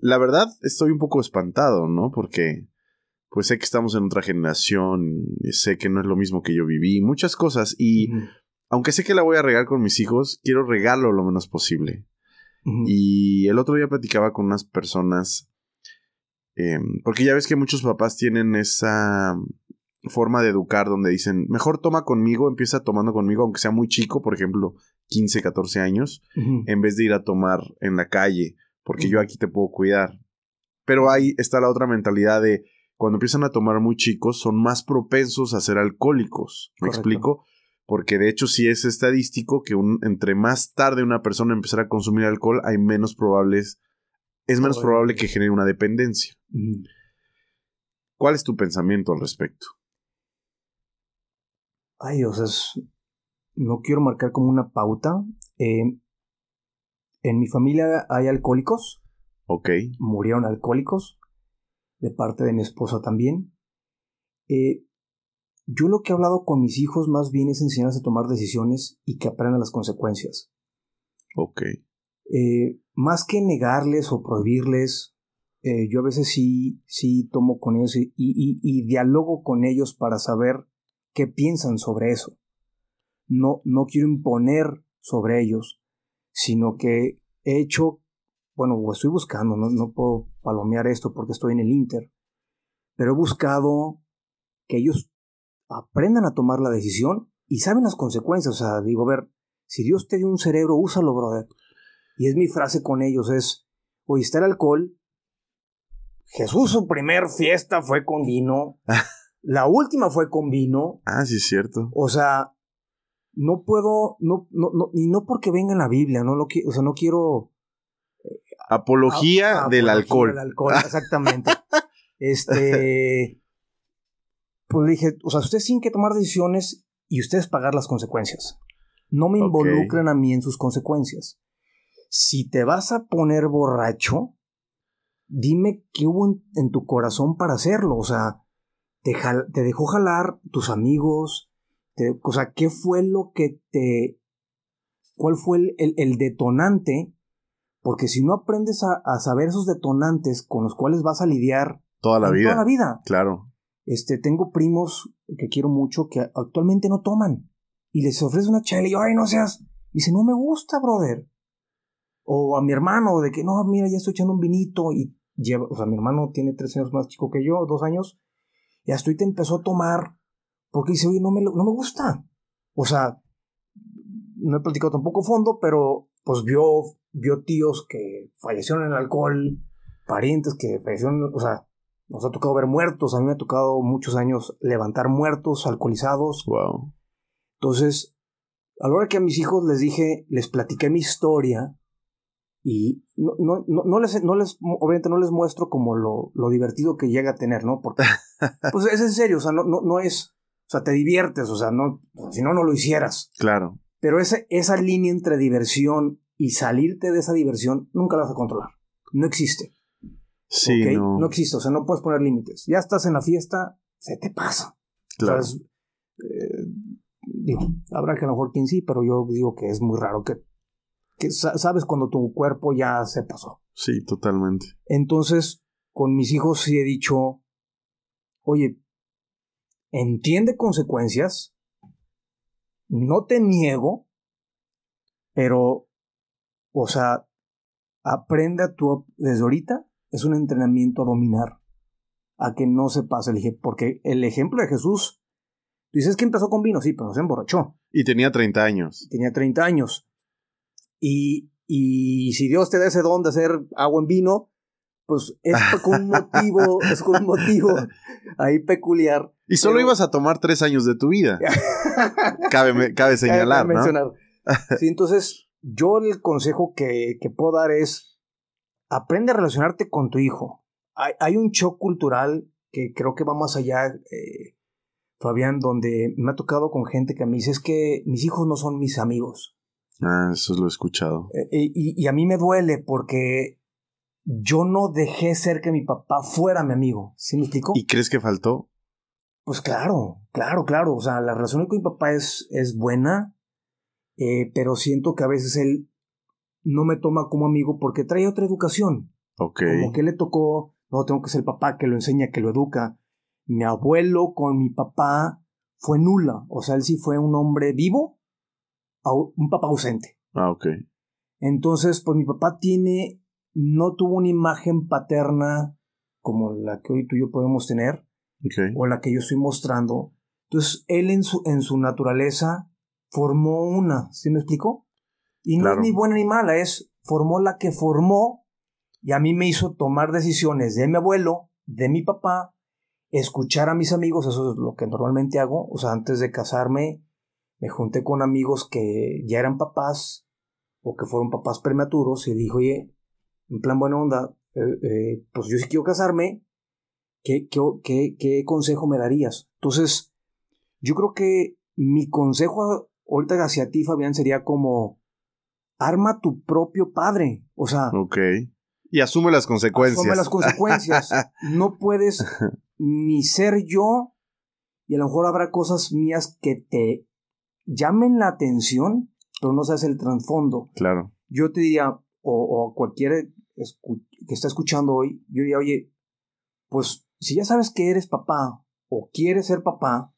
La verdad, estoy un poco espantado, ¿no? Porque pues sé que estamos en otra generación, sé que no es lo mismo que yo viví, muchas cosas y aunque sé que la voy a regar con mis hijos, quiero regarlo lo menos posible. Y el otro día platicaba con unas personas, em, porque ya ves que muchos papás tienen esa forma de educar donde dicen, mejor toma conmigo, empieza tomando conmigo, aunque sea muy chico, por ejemplo, 15, 14 años, en vez de ir a tomar en la calle, porque yo aquí te puedo cuidar. Pero ahí está la otra mentalidad de, cuando empiezan a tomar muy chicos, son más propensos a ser alcohólicos. ¿Me explico? Porque de hecho sí es estadístico que un, entre más tarde una persona empezara a consumir alcohol, hay menos probables, es menos probable que genere una dependencia. ¿Cuál es tu pensamiento al respecto? Ay, o sea, no quiero marcar como una pauta. Eh, en mi familia hay alcohólicos. Ok. Murieron alcohólicos de parte de mi esposa también. Eh, yo lo que he hablado con mis hijos más bien es enseñarles a tomar decisiones y que aprendan las consecuencias. Ok. Eh, más que negarles o prohibirles, eh, yo a veces sí, sí tomo con ellos y, y, dialogo con ellos para saber qué piensan sobre eso. No, no quiero imponer sobre ellos, sino que he hecho bueno, estoy buscando, no, puedo palomear esto porque estoy en el Inter, pero he buscado que ellos aprendan a tomar la decisión y saben las consecuencias. O sea, digo, a ver, si Dios te dio un cerebro, úsalo, brother. Y es mi frase con ellos, es, oye, está el alcohol. Jesús su primer fiesta fue con vino. la última fue con vino. Ah, sí, es cierto. O sea, no puedo, no, no, no, y no porque venga en la Biblia, no lo o sea, no quiero Apología, del alcohol. Del alcohol, exactamente. este. Pues dije, o sea, ustedes tienen que tomar decisiones y ustedes pagar las consecuencias. No me involucren a mí en sus consecuencias. Si te vas a poner borracho, dime qué hubo en, tu corazón para hacerlo. O sea, te, te dejó jalar tus amigos. o sea, ¿qué fue lo que te. ¿Cuál fue el detonante porque si no aprendes a, saber esos detonantes con los cuales vas a lidiar toda la vida. Toda la vida. Claro. Este, tengo primos que quiero mucho que actualmente no toman. Y les ofrece una chela y yo, ay, no seas. dice, no me gusta, brother. O a mi hermano, de que no, mira, ya estoy echando un vinito. Y lleva, o sea, mi hermano tiene tres años más chico que yo, dos años. Y hasta te empezó a tomar. Porque dice, oye, no me, no me gusta. O sea, no he platicado tampoco fondo, pero pues vio vio tíos que fallecieron en el alcohol, parientes que fallecieron, o sea, nos ha tocado ver muertos, a mí me ha tocado muchos años levantar muertos alcoholizados. Wow. Entonces, a la hora que a mis hijos les dije, les platiqué mi historia y no, no, no, les, no les, obviamente no les muestro como lo, lo divertido que llega a tener, ¿no? Porque, pues es en serio, o sea, no, no, no es, o sea, te diviertes, o sea, no, si no, no lo hicieras. Claro. Pero ese, esa línea entre diversión y salirte de esa diversión nunca la vas a controlar. No existe. Sí, no. existe, o sea, no puedes poner límites. Ya estás en la fiesta, se te pasa. Claro. Eh, digo, habrá que a lo mejor quien sí, pero yo digo que es muy raro que, que sabes cuando tu cuerpo ya se pasó. Sí, totalmente. Entonces, con mis hijos sí he dicho, oye, entiende consecuencias, no te niego, pero o sea, aprende a tu, desde ahorita, es un entrenamiento a dominar, a que no se pase el porque el ejemplo de Jesús dices que empezó con vino, sí, pero no se emborrachó. Y tenía 30 años. Tenía 30 años. Y, y si Dios te da ese don de hacer agua en vino, pues es con un motivo, es con un motivo ahí peculiar. Y solo ibas a tomar tres años de tu vida. cabe, cabe señalar, cabe mencionar. sí, entonces, yo el consejo que, que, puedo dar es, aprende a relacionarte con tu hijo. Hay, hay un shock cultural que creo que va más allá, eh, Fabián, donde me ha tocado con gente que me dice, es que mis hijos no son mis amigos. Ah, eso lo he escuchado. Eh, y, y, a mí me duele porque yo no dejé ser que mi papá fuera mi amigo. ¿Sí me explico? ¿Y crees que faltó? Pues claro, claro, claro. O sea, la relación con mi papá es, es buena, eh, pero siento que a veces él no me toma como amigo porque trae otra educación. Ok. Como que le tocó, no, tengo que ser el papá que lo enseña, que lo educa. Mi abuelo con mi papá fue nula. O sea, él sí fue un hombre vivo, un papá ausente. Ah, ok. Entonces, pues mi papá tiene no tuvo una imagen paterna como la que hoy tú y yo podemos tener, o la que yo estoy mostrando. Entonces, él en su, en su naturaleza formó una, ¿sí me explico? Y no es ni buena ni mala, es formó la que formó y a mí me hizo tomar decisiones de mi abuelo, de mi papá, escuchar a mis amigos, eso es lo que normalmente hago, o sea, antes de casarme me junté con amigos que ya eran papás o que fueron papás prematuros y dije, oye, en plan buena onda, eh, eh, pues yo sí quiero casarme, ¿qué, qué, qué, consejo me darías? Entonces, yo creo que mi consejo ahorita hacia ti, Fabián, sería como, arma tu propio padre, o sea... Ok. Y asume las consecuencias. Asume las consecuencias. no puedes ni ser yo, y a lo mejor habrá cosas mías que te llamen la atención, pero no sabes el trasfondo. Claro. Yo te diría, o, o cualquier que está escuchando hoy, yo diría, oye, pues si ya sabes que eres papá o quieres ser papá,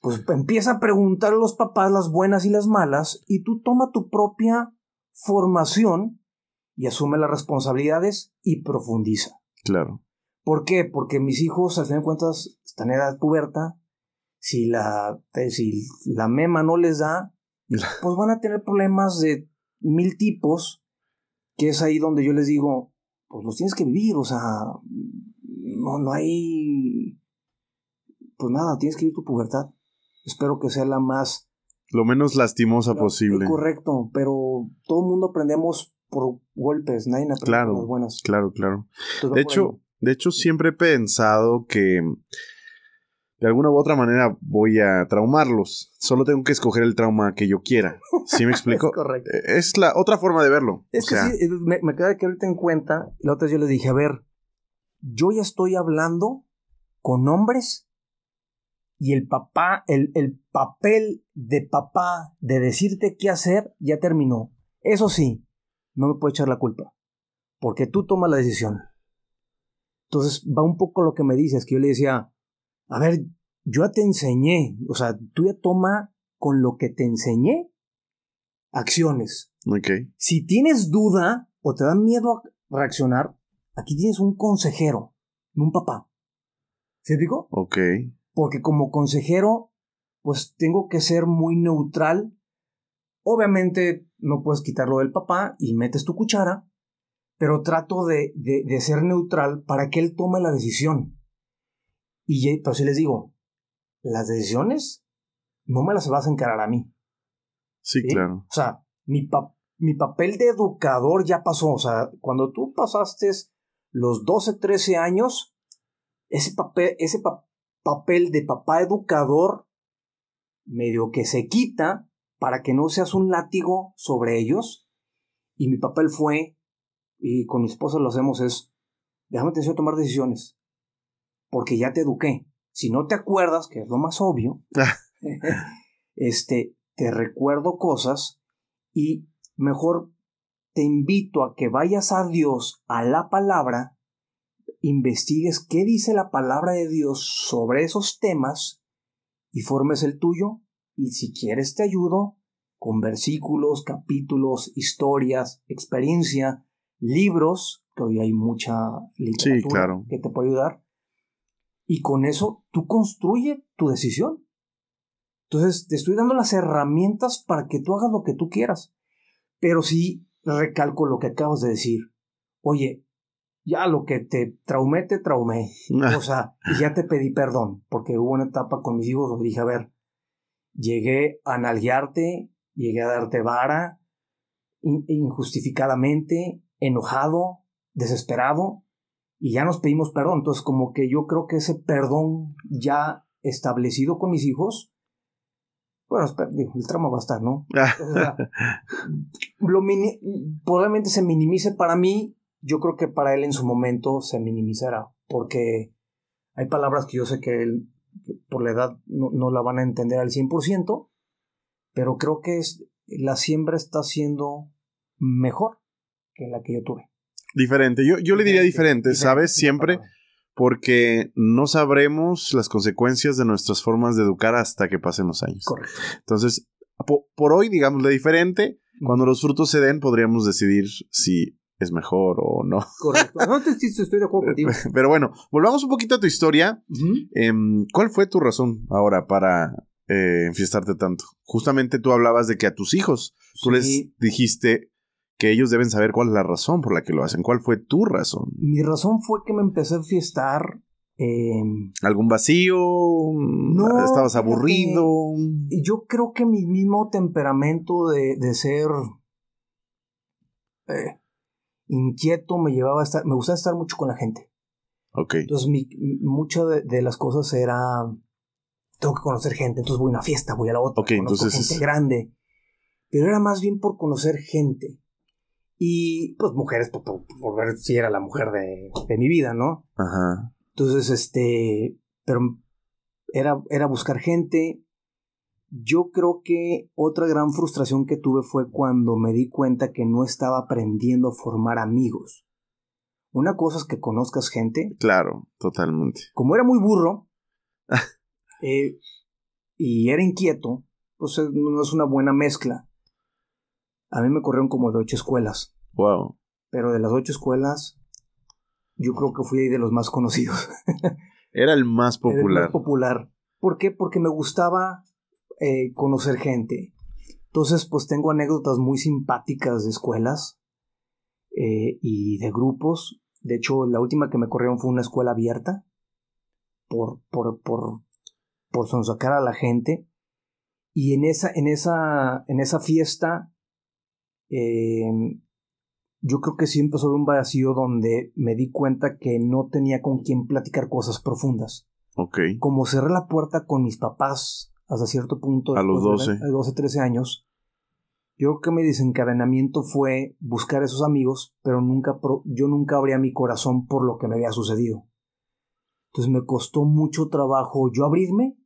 pues empieza a preguntar a los papás las buenas y las malas y tú toma tu propia formación y asume las responsabilidades y profundiza. Claro. ¿Por qué? Porque mis hijos, al fin de cuentas, están en edad puberta. Si la, eh, si la mema no les da, pues van a tener problemas de mil tipos que es ahí donde yo les digo, pues los tienes que vivir, o sea, no, no hay, pues nada, tienes que vivir tu pubertad. Espero que sea la más... Lo menos lastimosa posible. Correcto, pero todo el mundo aprendemos por golpes, nadie aprende claro, por las buenas. Claro, claro. de hecho, de hecho, siempre he pensado que de alguna u otra manera voy a traumarlos. Solo tengo que escoger el trauma que yo quiera. ¿Sí me explico? es correcto. Eh, es la otra forma de verlo. Es que sí, me, me queda que ahorita en cuenta. La otra vez yo les dije, a ver, yo ya estoy hablando con hombres y el papá, el, el papel de papá de decirte qué hacer ya terminó. Eso sí, no me puedo echar la culpa. Porque tú tomas la decisión. Entonces va un poco lo que me dices, que yo le decía, a ver, yo ya te enseñé, o sea, tú ya toma con lo que te enseñé acciones. Ok. Si tienes duda o te da miedo a reaccionar, aquí tienes un consejero, un papá. ¿Se digo? Ok. Porque como consejero, pues tengo que ser muy neutral. Obviamente no puedes quitarlo del papá y metes tu cuchara, pero trato de, de, de ser neutral para que él tome la decisión. Y pero si les digo, las decisiones no me las vas a encarar a mí. Sí, claro. O sea, mi, mi papel de educador ya pasó. O sea, cuando tú pasaste los 12, 13 años, ese papel, ese papel de papá educador medio que se quita para que no seas un látigo sobre ellos. Y mi papel fue, y con mi esposa lo hacemos, es, déjame atención a tomar decisiones porque ya te eduqué. Si no te acuerdas, que es lo más obvio, este, te recuerdo cosas y mejor te invito a que vayas a Dios, a la palabra, investigues qué dice la palabra de Dios sobre esos temas y formes el tuyo. Y si quieres te ayudo con versículos, capítulos, historias, experiencia, libros, que hoy hay mucha literatura que te puede ayudar. Y con eso tú construye tu decisión. Entonces, te estoy dando las herramientas para que tú hagas lo que tú quieras. Pero sí recalco lo que acabas de decir. Oye, ya lo que te traumé, te traumé. O sea, ya te pedí perdón, porque hubo una etapa con mis hijos donde dije, a ver, llegué a nalguearte, llegué a darte vara, injustificadamente, enojado, desesperado, y ya nos pedimos perdón. Entonces, como que yo creo que ese perdón ya establecido con mis hijos, bueno, el tramo va a estar, ¿no? lo probablemente se minimice para mí, yo creo que para él en su momento se minimizará, porque hay palabras que yo sé que él por la edad no, no la van a entender al 100%, pero creo que es, la siembra está siendo mejor que la que yo tuve. Diferente, yo, yo le diría diferente, ¿sabes? Siempre porque no sabremos las consecuencias de nuestras formas de educar hasta que pasemos años. Correcto. Entonces, por hoy, digámosle diferente, cuando los frutos se den, podríamos decidir si es mejor o no. Correcto. No te, estoy de acuerdo contigo. Pero bueno, volvamos un poquito a tu historia. Em, ¿Cuál fue tu razón ahora para eh, enfiestarte tanto? Justamente tú hablabas de que a tus hijos tú les dijiste que ellos deben saber cuál es la razón por la que lo hacen. ¿Cuál fue tu razón? Mi razón fue que me empecé a enfiestar. Em, ¿Algún vacío? No. ¿Estabas aburrido? Yo creo que mi mismo temperamento de, de ser eh, inquieto me llevaba a estar. Me gustaba estar mucho con la gente. Ok. Entonces, mi, mucho de, las cosas era. Tengo que conocer gente, entonces voy a una fiesta, voy a la otra. Ok, entonces. Gente grande. Pero era más bien por conocer gente. Y pues mujeres, por, por, ver si era la mujer de, de, mi vida, ¿no? Ajá. Entonces, este, pero era, era buscar gente. Yo creo que otra gran frustración que tuve fue cuando me di cuenta que no estaba aprendiendo a formar amigos. Una cosa es que conozcas gente. Claro, totalmente. Como era muy burro eh, y era inquieto, pues eh, no es una buena mezcla. A mí me corrieron como de ocho escuelas. Wow. Pero de las ocho escuelas, yo creo que fui de los más conocidos. Era el más popular. Era el más popular. ¿Por qué? Porque me gustaba eh, conocer gente. Entonces, pues tengo anécdotas muy simpáticas de escuelas eh, y de grupos. De hecho, la última que me corrieron fue una escuela abierta por, por, por, por sonsacar a la gente. Y en esa, en esa, en esa fiesta Em, yo creo que sí empezó a un vacío donde me di cuenta que no tenía con quién platicar cosas profundas. Ok. Como cerré la puerta con mis papás hasta cierto punto. A los 12. De 12, 13 años. Yo creo que mi desencadenamiento fue buscar esos amigos, pero nunca yo nunca abría mi corazón por lo que me había sucedido. Entonces me costó mucho trabajo yo abrirme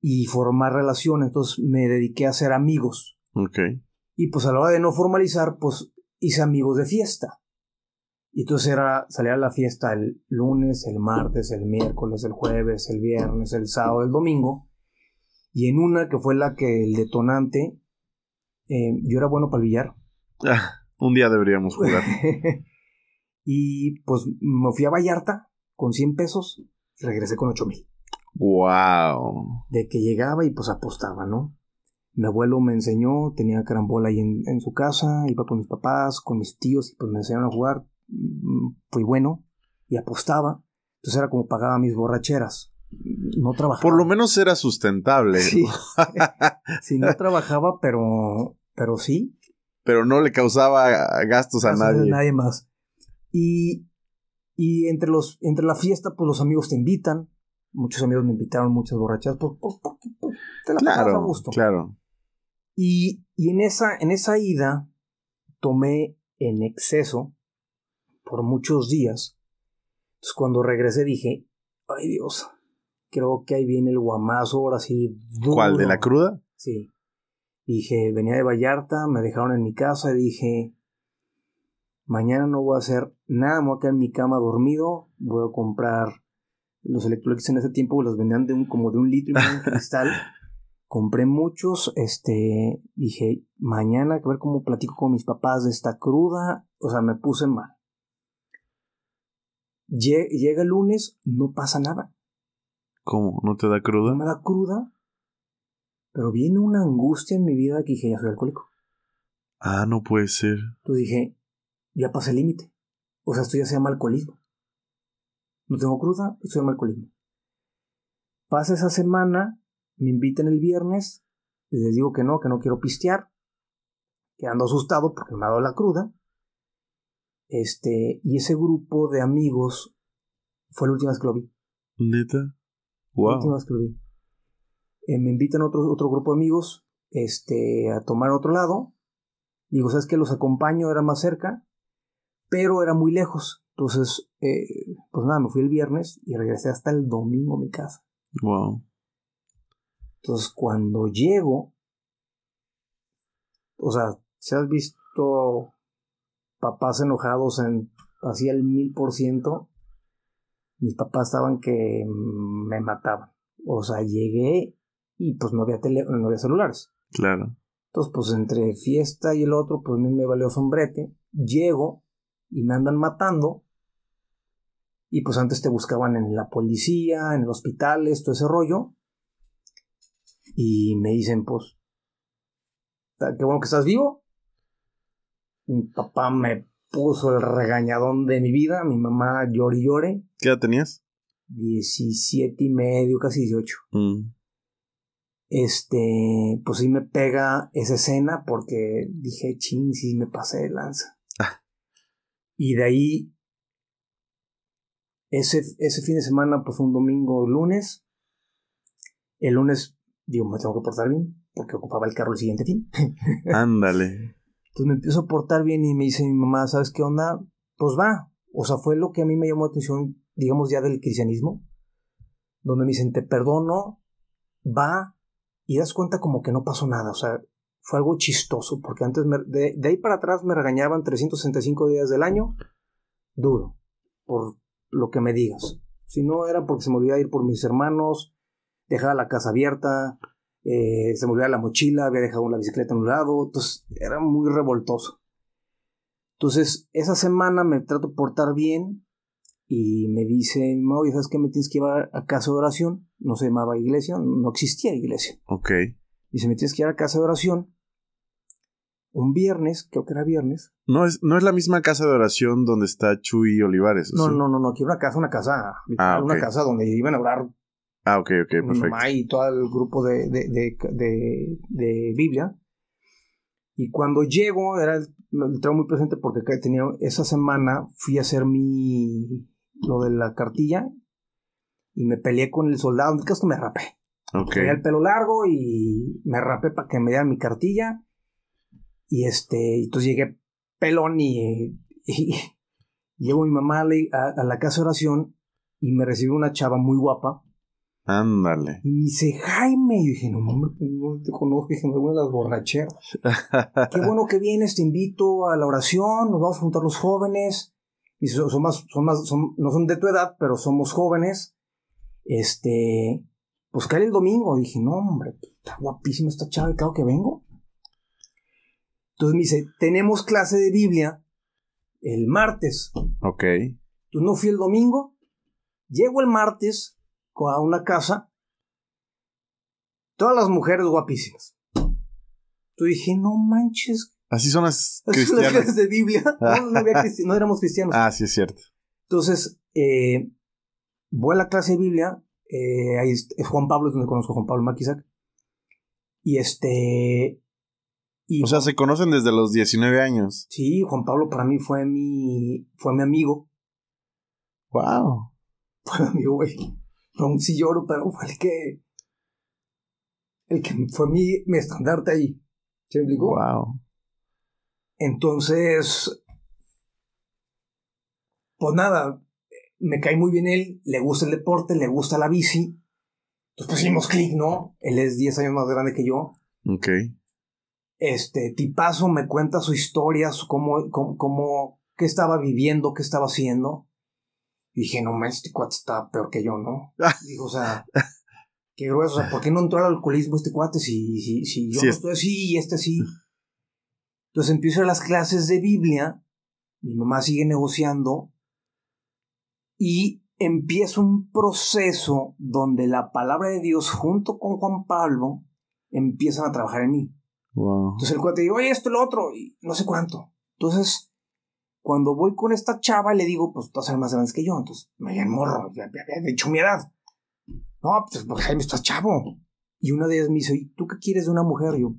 y formar relaciones. Entonces me dediqué a ser amigos. Ok. Y pues a la hora de no formalizar, pues hice amigos de fiesta. Y entonces era salir a la fiesta el lunes, el martes, el miércoles, el jueves, el viernes, el sábado, el domingo. Y en una que fue la que el detonante, eh, yo era bueno para el billar. Ah, un día deberíamos jugar. y pues me fui a Vallarta con 100 pesos y regresé con 8 mil. ¡Wow! De que llegaba y pues apostaba, ¿no? Mi abuelo me enseñó, tenía carambola ahí en, su casa, iba con mis papás, con mis tíos y pues me enseñaron a jugar. Mm, fui bueno y apostaba. Entonces era como pagaba mis borracheras. No trabajaba. Por lo menos era sustentable. Sí, sí no trabajaba, pero, pero sí. Pero no le causaba gastos a nadie. A nadie más. Y, y entre, los, entre la fiesta, pues los amigos te invitan. Muchos amigos me invitaron muchas borracheras. Pues, pues, pues, te la claro, a gusto. Claro. Y, en, esa, en esa ida tomé en exceso por muchos días. Entonces cuando regresé dije, ay Dios, creo que ahí viene el guamazo ahora sí. ¿Cuál? ¿De la cruda? Sí. Dije, venía de Vallarta, me dejaron en mi casa y dije, mañana no voy a hacer nada, me voy a quedar en mi cama dormido, voy a comprar los electrolytes en ese tiempo los vendían de un, como de un litro y medio cristal. compré muchos, este, dije, mañana a ver cómo platico con mis papás de esta cruda, o sea, me puse mal. Llega el lunes, no pasa nada. ¿Cómo? ¿No te da cruda? No me da cruda. Pero viene una angustia en mi vida que dije, ya soy alcohólico. Ah, no puede ser. Entonces dije, ya pasé el límite. O sea, esto ya se llama alcoholismo. No tengo cruda, esto se llama alcoholismo. Pasa esa semana, me invitan el viernes, y les digo que no, que no quiero pistear, que ando asustado porque me ha dado la cruda. Este, y ese grupo de amigos fue la última vez que lo vi. ¿Neta? La Wow. última vez que lo vi. Eh, me invitan otro, otro grupo de amigos este, a tomar a otro lado. Digo, ¿sabes qué? Los acompaño, era más cerca, pero era muy lejos. Entonces, eh, pues nada, me fui el viernes y regresé hasta el domingo a mi casa. Wow. Entonces, cuando llego, o sea, si has visto papás enojados en así al mil por ciento, mis papás estaban que me mataban. O sea, llegué y pues no había, tele, no había celulares. Claro. Entonces, pues entre fiesta y el otro, pues a mí me valió sombrete. Llego y me andan matando. Y pues antes te buscaban en la policía, en el hospital, todo ese rollo. Y me dicen, pues, "Ta- qué bueno que estás vivo. Mi papá me puso el regañadón de mi vida. Mi mamá llore y llore. ¿Qué edad tenías? 17 y medio, casi 18 Mm. este, pues sí me pega esa escena porque dije, ching, sí me pasé de lanza. Ah. Y de ahí, ese, ese fin de semana, pues fue un domingo, lunes. El lunes, digo, me tengo que portar bien porque ocupaba el carro el siguiente fin. Ándale. Entonces me empiezo a portar bien y me dice mi mamá, ¿sabes qué onda? Pues va. O sea, fue lo que a mí me llamó la atención, digamos, ya del cristianismo. Donde me dicen, te perdono, va, y das cuenta como que no pasó nada. O sea, fue algo chistoso, porque antes, me- de, de ahí para atrás me regañaban 365 días del año, duro, por lo que me digas. Si no era porque se me olvidaba ir por mis hermanos, dejaba la casa abierta, eh, se me olvidaba la mochila, había dejado la bicicleta en un lado, entonces era muy revoltoso. Entonces, esa semana me trato de portar bien y me dice, oye, ¿sabes qué? Me tienes que llevar a casa de oración. No se llamaba iglesia, no existía iglesia. Ok. Dice, me tienes que llevar a casa de oración. Un viernes, creo que era viernes. No es, no es la misma casa de oración donde está Chuy Olivares. ¿o No, sí? no, no, no, aquí una casa, una casa, Ah, una casa donde iban a orar Ah, ok, ok, mi perfecto. mamá y todo el grupo de, de, de, de- de Biblia. Y cuando llego, era el, traigo muy presente porque tenía esa semana fui a hacer mi lo de la cartilla y me peleé con el soldado. En el caso me rapé. Ok. Tenía el pelo largo y me rapé para que me dieran mi cartilla. Y este, entonces llegué pelón y, y llego mi mamá a la, a- a la casa de oración y me recibió una chava muy guapa. Ándale. Y me dice, Jaime. Y yo dije, no, hombre, pues, no te conozco. Y dije, me voy a las borracheras. Qué bueno que vienes, te invito a la oración, nos vamos a juntar los jóvenes. Y son, son más, son más, son- no son de tu edad, pero somos jóvenes. Este, pues cae el domingo. dije, no, hombre, está guapísima esta chava, y claro que vengo. Entonces me dice, tenemos clase de Biblia el martes. ok. Entonces no fui el domingo. Llego el martes a una casa. Todas las mujeres guapísimas. Entonces dije, no manches. Así son las Esas son las cristianas. de Biblia. No, no, había cristi- no éramos cristianos. Ah, sí, es cierto. Entonces, eh, voy a la clase de Biblia. eh, ahí es, es Juan Pablo, es donde conozco a Juan Pablo Maquisac. Y este. Y O sea, se conocen desde los 19 años. sí, Juan Pablo para mí fue mi, fue mi amigo. Wow. Fue mi amigo, güey. Aún sí lloro, pero fue el que. El que fue mi, mi estandarte ahí. ¿Se me explicó? Wow. Entonces. Pues nada, me cae muy bien él, le gusta el deporte, le gusta la bici. Entonces pues hicimos clic, ¿no? Él es 10 años más grande que yo. Ok. Este tipazo me cuenta su historia, su cómo, cómo, cómo- qué estaba viviendo, qué estaba haciendo. Y dije, no, mames, este cuate está peor que yo, ¿no? Digo, o sea, qué grueso, o sea, ¿por qué no entró al alcoholismo este cuate si, si, si yo Sí, no es- estoy así y este sí? Entonces empiezo a las clases de Biblia, mi mamá sigue negociando y empieza un proceso donde la palabra de Dios junto con Juan Pablo empiezan a trabajar en mí. Entonces el cuate dice, oye, esto, lo otro, y no sé cuánto. Entonces, cuando voy con esta chava, le digo, pues tú a ser más grande que yo. Entonces, me habían morro, ya había dicho mi edad. No, pues, pues Jaime, estás chavo. Y una de ellas me dice, ¿y tú qué quieres de una mujer? Y yo,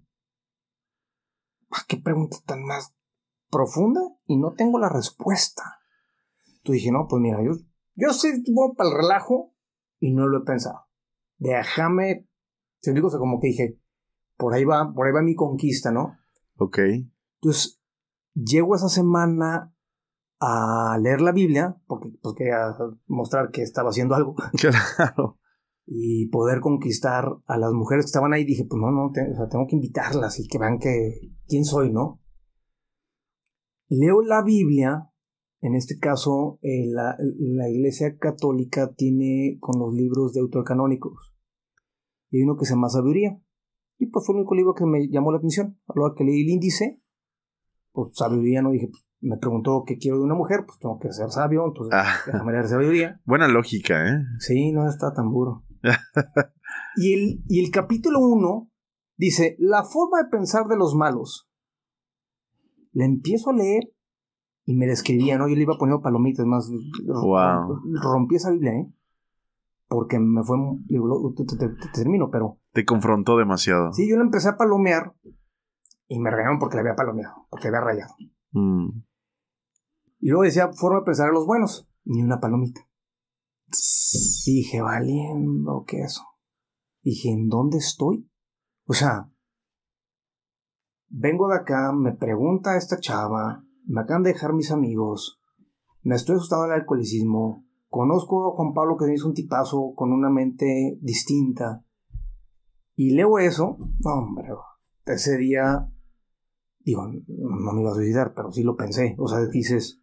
ah, ¿qué pregunta tan más profunda? Y no tengo la respuesta. Entonces dije, no, pues mira, yo, yo soy para el relajo y no lo he pensado. Déjame, te digo, o como que dije, por ahí va, por ahí va mi conquista, ¿no? Ok. Entonces, llego esa semana a leer la Biblia, porque pues, quería mostrar que estaba haciendo algo. Claro. Y poder conquistar a las mujeres que estaban ahí, dije, pues no, no, tengo que invitarlas y que vean que, quién soy, ¿no? Leo la Biblia, en este caso, eh, la, la, Iglesia Católica tiene con los libros deuterocanónicos. Y hay uno que se llama Sabiduría. Y pues fue el único libro que me llamó la atención. A lo que leí el índice, pues sabiduría, no dije, pues, me preguntó qué quiero de una mujer, pues tengo que ser sabio, entonces ah. déjame leer sabiduría. Buena lógica, ¿eh? Sí, no está tan duro. y, el, y el capítulo 1 dice, la forma de pensar de los malos. Le empiezo a leer y me describía, ¿no? Yo le iba poniendo palomitas, más wow. rompí esa Biblia, ¿eh? Porque me fue, digo, te, te, termino, pero... Te confrontó demasiado. Sí, yo le empecé a palomear y me regañaron porque le había palomeado, porque le había rayado. Mm. Y luego decía, forma de pensar a los buenos, ni una palomita. Y dije, valiendo que eso. Dije, ¿en dónde estoy? O sea, vengo de acá, me pregunta esta chava, me acaban de dejar mis amigos, me estoy asustando del alcoholicismo, conozco a Juan Pablo que es un tipazo con una mente distinta, y leo eso, hombre, ese día Digo, no me iba a suicidar, pero sí lo pensé. O sea, dices,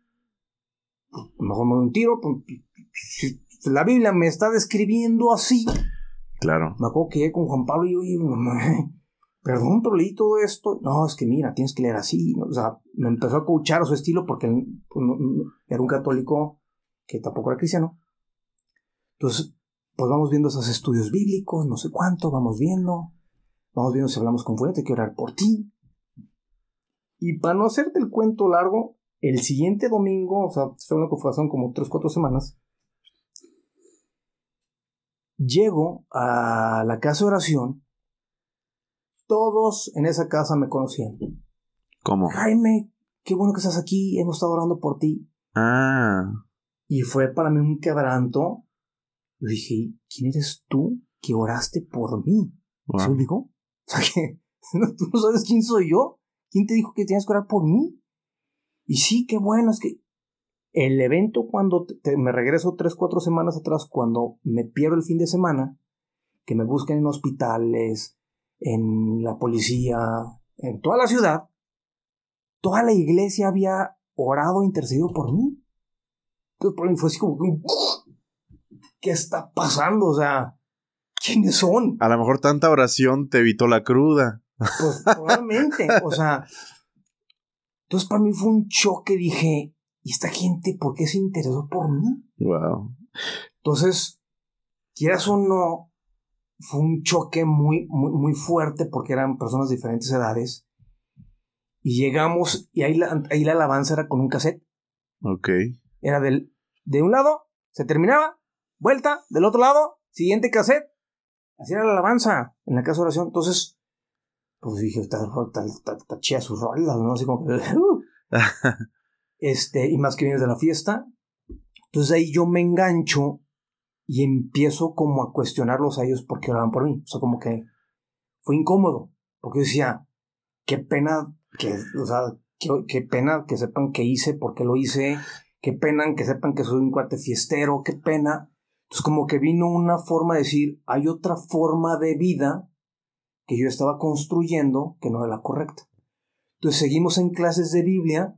mejor me doy un tiro. Pues, la Biblia me está describiendo así. Claro. Me acuerdo que llegué con Juan Pablo y yo, oye, perdón, pero leí todo esto. No, es que mira, tienes que leer así. O sea, me empezó a coachar a su estilo porque pues, era un católico que tampoco era cristiano. Entonces, pues vamos viendo esos estudios bíblicos, no sé cuánto, vamos viendo. Vamos viendo si hablamos con fuerte, que orar por ti. Y para no hacerte el cuento largo, el siguiente domingo, o sea, fue una que como 3, 4 semanas, llego a la casa de oración. Todos en esa casa me conocían. ¿Cómo? Jaime, qué bueno que estás aquí, hemos estado orando por ti. Ah. Y fue para mí un quebranto. Yo dije, ¿quién eres tú que oraste por mí? ¿Se lo dijo? O sea que, ¿tú no sabes quién soy yo? ¿Quién te dijo que tenías que orar por mí? Y sí, qué bueno, es que el evento cuando me regreso tres, cuatro semanas atrás, cuando me pierdo el fin de semana, que me busquen en hospitales, en la policía, en toda la ciudad, toda la iglesia había orado e intercedido por mí. Entonces, por mí fue así como que, ¿qué está pasando? O sea, ¿quiénes son? A lo mejor tanta oración te evitó la cruda. Pues probablemente, o sea. Entonces para mí fue un choque, dije, ¿y esta gente por qué se interesó por mí? Wow. Entonces, quieras o no, fue un choque muy, muy, muy fuerte porque eran personas de diferentes edades. Y llegamos, y ahí la, ahí la alabanza era con un cassette. Ok. Era del, de un lado, se terminaba, vuelta, del otro lado, siguiente cassette. Así era la alabanza en la casa de oración. Entonces, pues dije, está, chida su rola, ¿no? Así como que... Uh". este, y más que vienes de la fiesta. Entonces ahí yo me engancho y empiezo como a cuestionarlos a ellos porque oraban por mí. O sea, como que fue incómodo. Porque yo decía, qué pena que, o sea, qué, pena que sepan que hice, por qué lo hice, qué pena que sepan que soy un cuate fiestero, qué pena. Entonces como que vino una forma de decir, hay otra forma de vida que yo estaba construyendo que no era la correcta. Entonces seguimos en clases de Biblia,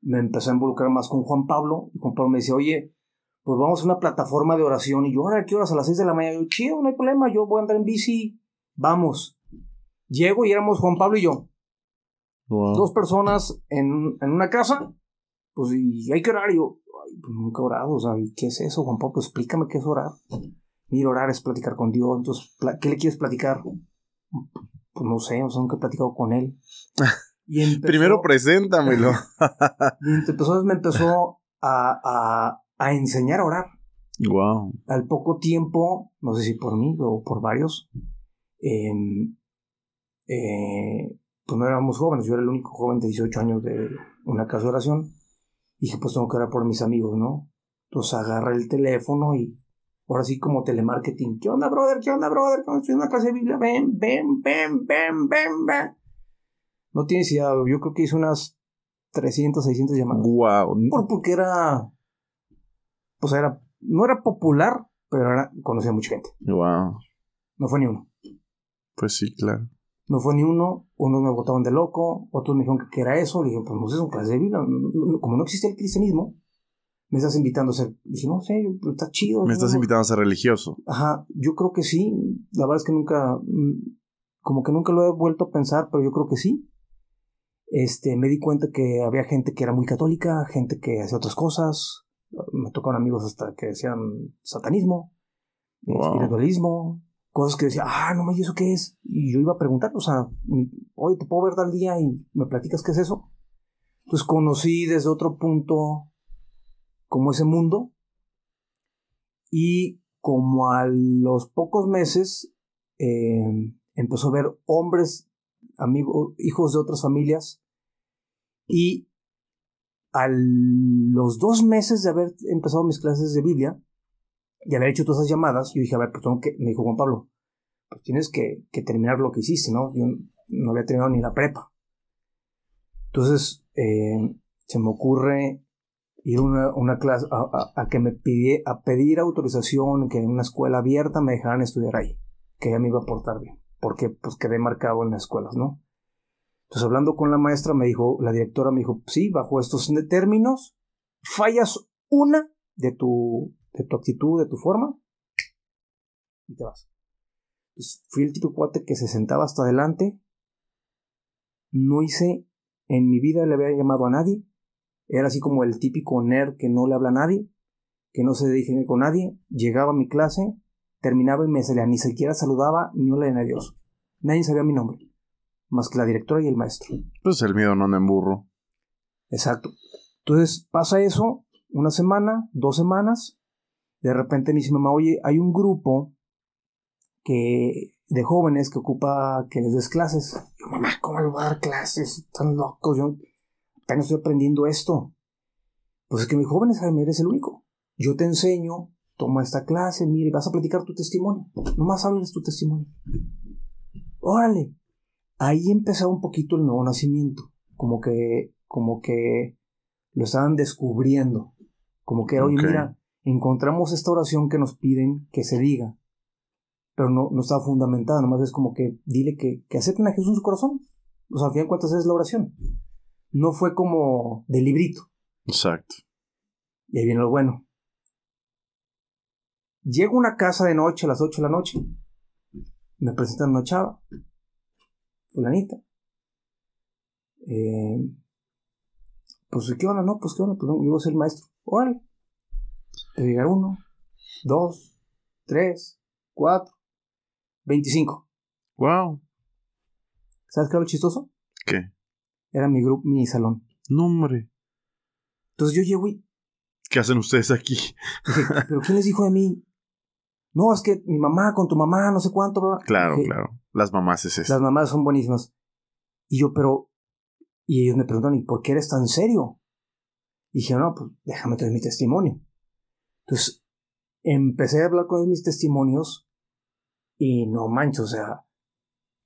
me empecé a involucrar más con Juan Pablo, y Juan Pablo me decía, oye, pues vamos a una plataforma de oración, y yo, ahora, ¿qué horas? A las 6 de la mañana, yo, chido, no hay problema, yo voy a andar en bici, vamos. Llego y éramos Juan Pablo y yo. Dos personas en, en, una casa, pues y hay que orar, y yo, ay, pues nunca he orado, o sea, ¿qué es eso, Juan Pablo? Pues explícame qué es orar. Mira, orar es platicar con Dios, entonces, ¿qué le quieres platicar? Pues no sé, o sea, nunca he platicado con él. Y empezó, Primero preséntamelo. y entonces me empezó a, a, a enseñar a orar. Wow. Al poco tiempo, no sé si por mí o por varios, em, eh, pues no éramos jóvenes, yo era el único joven de 18 años de una casa de oración. Y dije, pues tengo que orar por mis amigos, ¿no? Entonces agarré el teléfono y ahora sí como telemarketing. ¿Qué onda, brother? ¿Qué onda, brother? Estoy en una clase de Biblia. Ven, ven, ven, ven, ven, ven. No tienes idea, yo creo que hice unas 300, 600 llamadas. Wow. Por, porque era, pues era, no era popular, pero era, conocía a mucha gente. Wow. No fue ni uno. Pues sí, claro. No fue ni uno, unos me votaban de loco, otros me dijeron que era eso, le dije, pues no sé, es un clase de Biblia, como no existe el cristianismo, me estás invitando a ser, dije, no sé, está chido. Me estás invitando a ser religioso. Ajá, yo creo que sí, la verdad es que nunca, mm, como que nunca lo he vuelto a pensar, pero yo creo que sí. Este, me di cuenta que había gente que era muy católica, gente que hacía otras cosas, me tocaron amigos hasta que decían satanismo, espiritualismo, cosas que decía, ah, no me ¿y eso qué es? Y yo iba a preguntar, o sea, oye, ¿te puedo ver tal día y me platicas qué es eso? Entonces conocí desde otro punto como ese mundo y como a los pocos meses eh, empezó a ver hombres, amigos, hijos de otras familias y a los dos meses de haber empezado mis clases de Biblia y haber hecho todas esas llamadas, yo dije, a ver, pues tengo que, me dijo Juan Pablo, pues tienes que, terminar lo que hiciste, ¿no? Yo no había terminado ni la prepa. Entonces, eh, se me ocurre ir a una, clase, a, que me pidie, a pedir autorización, que en una escuela abierta me dejaran estudiar ahí, que ya me iba a portar bien, porque pues quedé marcado en las escuelas, ¿no? Entonces, hablando con la maestra, me dijo, la directora me dijo, sí, bajo estos términos, fallas una de tu, de tu actitud, de tu forma, y te vas. Entonces, fui el tipo cuate que se sentaba hasta adelante, no hice, en mi vida le había llamado a nadie, era así como el típico nerd que no le habla a nadie, que no se dirige con nadie, llegaba a mi clase, terminaba y me salía, ni siquiera saludaba ni hola de Dios. Nadie sabía mi nombre más que la directora y el maestro. Pues el miedo no me emburro. Exacto. Entonces pasa eso, una semana, dos semanas, de repente me dice mamá, oye, hay un grupo que de jóvenes que ocupa que les des clases. Yo, mamá, ¿cómo le voy a dar clases? Están locos, yo apenas estoy aprendiendo esto. Pues es que mis jóvenes, Jaime, eres el único. Yo te enseño, toma esta clase, mire, vas a platicar tu testimonio. Nomás hables tu testimonio. Órale, ahí empezaba un poquito el nuevo nacimiento, como que, como que lo estaban descubriendo, como que, oye, mira, encontramos esta oración que nos piden que se diga, pero no, no estaba fundamentada, nomás es como que dile que, que acepten a Jesús en su corazón. O sea, al fin de cuentas es la oración. No fue como de librito. Exacto. Y ahí viene lo bueno. Llego a una casa de noche a las 8 de la noche. Me presentan una chava fulanita. Eh, pues, ¿qué onda? No, pues, ¿qué onda? Pues, yo voy a ser maestro. Órale. Te llegar uno, dos, tres, cuatro, veinticinco. Wow. ¿Sabes qué era lo chistoso? ¿Qué? Era mi grupo, mi salón. No, hombre. Entonces yo llego y... ¿Qué hacen ustedes aquí? ¿pero quién les dijo de mí? No, es que mi mamá con tu mamá, no sé cuánto. Claro, claro. Las mamás es eso. Las mamás son buenísimas. Y yo, pero. Y ellos me preguntan, ¿y por qué eres tan serio? Y dije, no, pues déjame traer mi testimonio. Entonces, empecé a hablar con mis testimonios y no manches, o sea,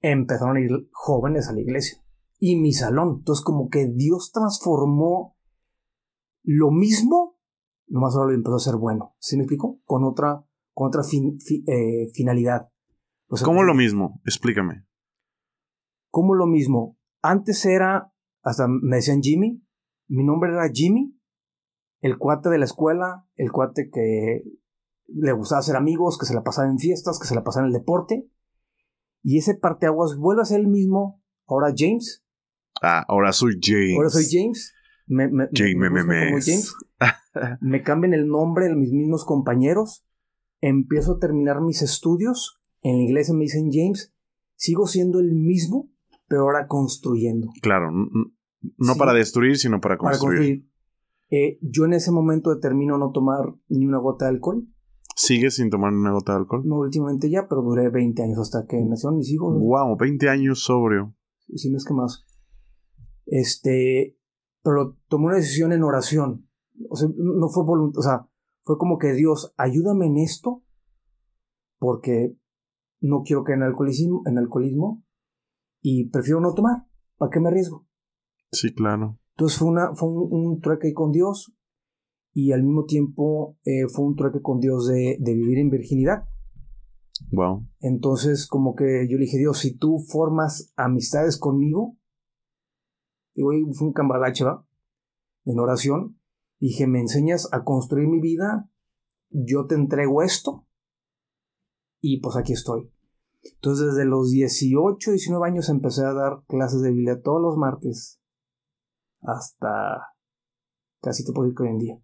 empezaron a ir jóvenes a la iglesia. Y mi salón. Entonces, como que Dios transformó lo mismo, nomás ahora lo empezó a ser bueno. ¿Sí me explico? Con otra con otra eh, finalidad. ¿Cómo lo mismo? Explícame. ¿Cómo lo mismo? Antes era, hasta me decían Jimmy, mi nombre era Jimmy, el cuate de la escuela, el cuate que le gustaba hacer amigos, que se la pasaba en fiestas, que se la pasaba en el deporte. Y ese parteaguas vuelve a ser el mismo, ahora James. Ah, ahora soy James. Ahora soy James. Me, me, James, me, James. me cambian el nombre de mis mismos compañeros empiezo a terminar mis estudios, en la iglesia me dicen James, sigo siendo el mismo, pero ahora construyendo. Claro, no para destruir, sino para construir. Para construir. Eh, yo en ese momento determino no tomar ni una gota de alcohol. ¿Sigues sin tomar una gota de alcohol? No, últimamente ya, pero duré 20 años hasta que nacieron mis hijos. Wow, 20 años sobrio. Si no es que más. Este, pero tomé una decisión en oración. O sea, no fue voluntad, o sea, fue como que Dios, ayúdame en esto, porque no quiero caer en alcoholismo, en alcoholismo y prefiero no tomar. ¿Para qué me arriesgo? Sí, claro. Entonces fue, una, fue un, trueque con Dios y al mismo tiempo eh, fue un trueque con Dios de, de, vivir en virginidad. Wow. Entonces, como que yo le dije, Dios, si tú formas amistades conmigo, digo, fue un cambalache, ¿va? En oración, dije, me enseñas a construir mi vida, yo te entrego esto, y pues aquí estoy. Entonces, desde los 18, 19 años empecé a dar clases de Biblia todos los martes hasta casi te puedo decir que hoy en día.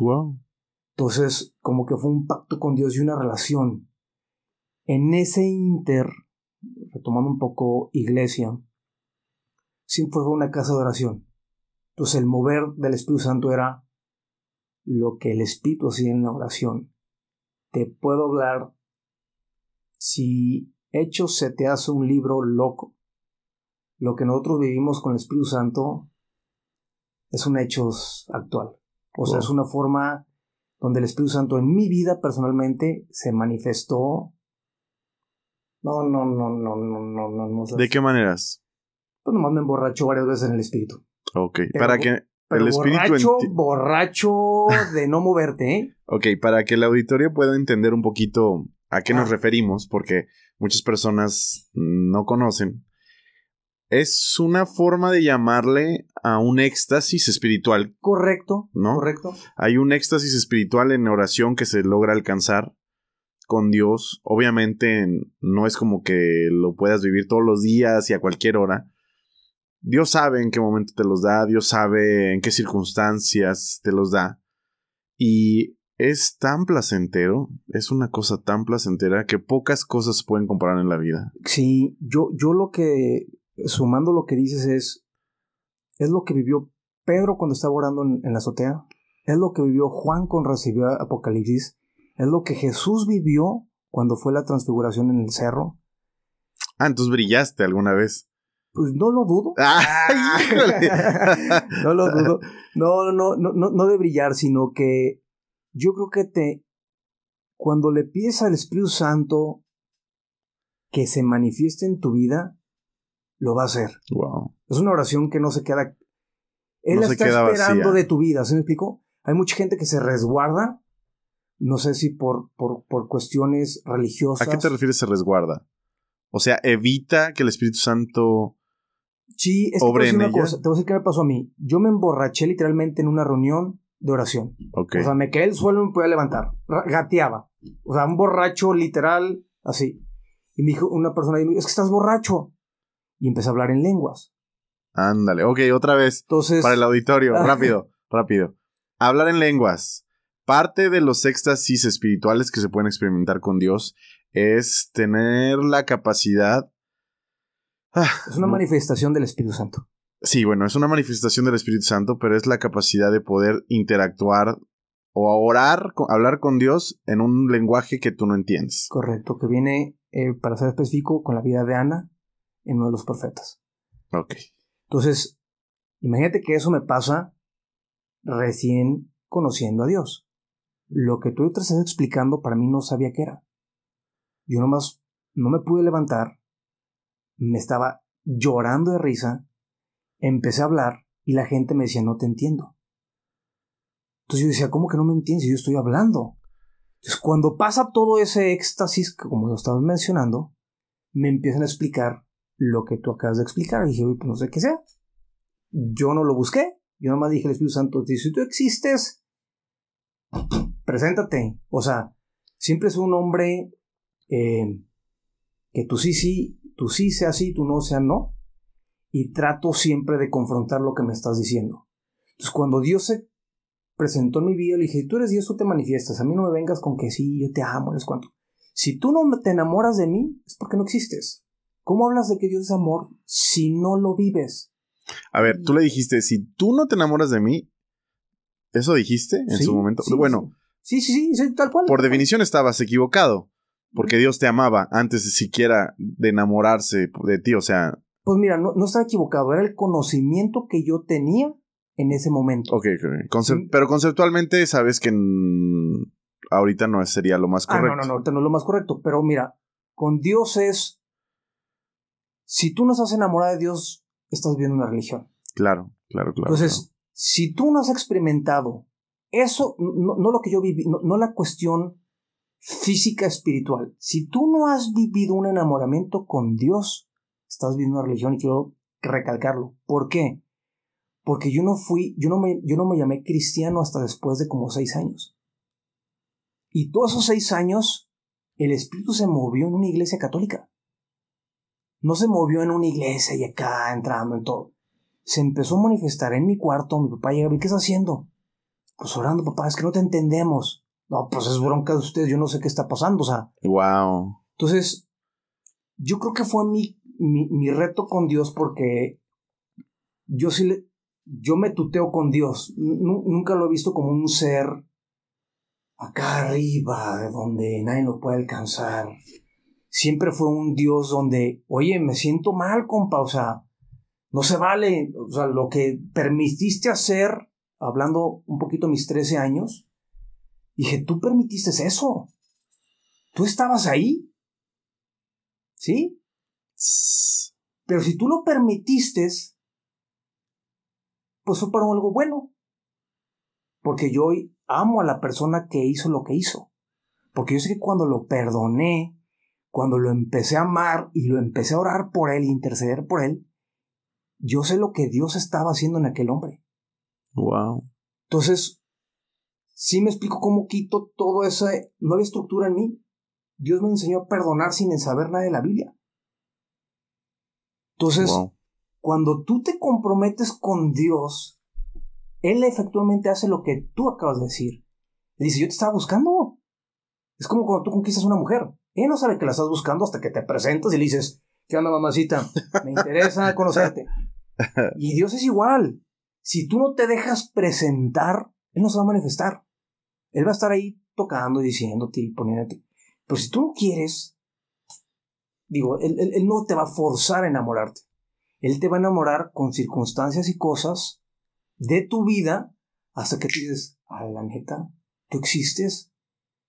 Wow. Entonces, como que fue un pacto con Dios y una relación. En ese inter, retomando un poco iglesia, siempre fue una casa de oración. Entonces, el mover del Espíritu Santo era lo que el Espíritu hacía en la oración. Te puedo hablar si Hechos se te hace un libro loco. Lo que nosotros vivimos con el Espíritu Santo es un Hechos actual. O sea, es una forma donde el Espíritu Santo en mi vida personalmente se manifestó. No, no, no, no, no, no, no. no ¿De qué maneras? Pues nomás me emborracho varias veces en el espíritu. Ok, para que el espíritu. Borracho, borracho de no moverte, ¿eh? Ok, para que el auditorio pueda entender un poquito a qué nos referimos, porque muchas personas no conocen. Es una forma de llamarle a un éxtasis espiritual. Correcto. ¿No? Correcto. Hay un éxtasis espiritual en oración que se logra alcanzar con Dios. Obviamente no es como que lo puedas vivir todos los días y a cualquier hora. Dios sabe en qué momento te los da, Dios sabe en qué circunstancias te los da. Y es tan placentero, es una cosa tan placentera que pocas cosas pueden comparar en la vida. Sí, yo, yo lo que, sumando lo que dices es, es lo que vivió Pedro cuando estaba orando en, la azotea, es lo que vivió Juan cuando recibió Apocalipsis, es lo que Jesús vivió cuando fue la transfiguración en el cerro. Ah, entonces brillaste alguna vez. Pues no lo dudo. Ah, no lo dudo. No, no, no, no, no de brillar, sino que yo creo que te, cuando le pides al Espíritu Santo que se manifieste en tu vida, lo va a hacer. Wow. Es una oración que no se queda. Él está esperando de tu vida, ¿se me explicó? Hay mucha gente que se resguarda, no sé si por, por, por cuestiones religiosas. ¿A qué te refieres se resguarda? O sea, evita que el Espíritu Santo. Sí, es que cosa. Te voy a decir qué me pasó a mí. Yo me emborraché literalmente en una reunión de oración. O sea, me quedé el suelo y me podía levantar. Gateaba. O sea, un borracho literal, así. Y me dijo una persona, es que estás borracho. Y empecé a hablar en lenguas. Ándale, ok, otra vez. Entonces. Para el auditorio, rápido, rápido. Hablar en lenguas. Parte de los éxtasis espirituales que se pueden experimentar con Dios es tener la capacidad. Ah, es una manifestación del Espíritu Santo. Sí, bueno, es una manifestación del Espíritu Santo, pero es la capacidad de poder interactuar o orar, hablar con Dios en un lenguaje que tú no entiendes. Correcto, que viene, eh, para ser específico, con la vida de Ana en uno de los profetas. Ok. Entonces, imagínate que eso me pasa recién conociendo a Dios. Lo que tú estás explicando para mí no sabía qué era. Yo nomás no me pude levantar, me estaba llorando de risa empecé a hablar y la gente me decía, no te entiendo. Entonces yo decía, ¿cómo que no me entiendes? Yo estoy hablando. Entonces cuando pasa todo ese éxtasis, como lo estabas mencionando, me empiezan a explicar lo que tú acabas de explicar. Y dije, pues no sé qué sea. Yo no lo busqué. Yo nomás dije al Espíritu Santo, si tú existes, preséntate. O sea, siempre es un hombre eh, que tú sí, sí, tú sí sea sí, tú no sea no y trato siempre de confrontar lo que me estás diciendo. Entonces, cuando Dios se presentó en mi vida, le dije, tú eres Dios, tú te manifiestas, a mí no me vengas con que sí, yo te amo, es cuanto. Si tú no te enamoras de mí, es porque no existes. ¿Cómo hablas de que Dios es amor si no lo vives? A ver, tú le dijiste, si tú no te enamoras de mí, ¿eso dijiste en su momento? bueno. Sí, sí, sí, tal cual. Por definición estabas equivocado, porque Dios te amaba antes de siquiera de enamorarse de ti, o sea... Pues mira, no, no estaba equivocado, era el conocimiento que yo tenía en ese momento. Ok, ok. pero conceptualmente sabes que ahorita no sería lo más correcto. Ah, no, no, no, ahorita no es lo más correcto. Pero mira, con Dios es. Si tú no estás enamorado de Dios, estás viendo una religión. Claro, claro, claro. Entonces, si tú no has experimentado eso, no, lo que yo viví, no, la cuestión física espiritual. Si tú no has vivido un enamoramiento con Dios, estás viendo una religión y quiero recalcarlo. ¿Por qué? Porque yo no fui, yo no me, yo no me llamé cristiano hasta después de como seis años. Y todos esos seis años, el Espíritu se movió en una iglesia católica. No se movió en una iglesia y acá entrando en todo. Se empezó a manifestar en mi cuarto. Mi papá llegaba, ¿y qué está haciendo? Pues orando, papá, es que no te entendemos. No, pues es bronca de ustedes, yo no sé qué está pasando, o sea. Wow. Entonces, yo creo que fue mi, mi, mi reto con Dios porque yo sí le, yo me tuteo con Dios. nunca lo he visto como un ser acá arriba, donde nadie lo puede alcanzar. Siempre fue un Dios donde, oye, me siento mal, compa, o sea, no se vale, o sea, lo que permitiste hacer, hablando un poquito mis 13 años, dije, tú permitiste eso. Tú estabas ahí. ¿Sí? Pero si tú lo permitiste, pues fue para algo bueno. Porque yo hoy amo a la persona que hizo lo que hizo. Porque yo sé que cuando lo perdoné, cuando lo empecé a amar y lo empecé a orar por él, interceder por él, yo sé lo que Dios estaba haciendo en aquel hombre. Wow. Entonces, sí me explico cómo quito todo esa nueva estructura en mí. Dios me enseñó a perdonar sin saber nada de la Biblia. Entonces, cuando tú te comprometes con Dios, Él efectivamente hace lo que tú acabas de decir. Dice, yo te estaba buscando. Es como cuando tú conquistas a una mujer. Él no sabe que la estás buscando hasta que te presentas y le dices, ¿qué onda mamacita? Me interesa conocerte. Y Dios es igual. Si tú no te dejas presentar, Él no se va a manifestar. Él va a estar ahí tocando y diciéndote y poniéndote. Pero si tú no quieres, digo, él, no te va a forzar a enamorarte. Él te va a enamorar con circunstancias y cosas de tu vida hasta que te dices, a la neta, tú existes,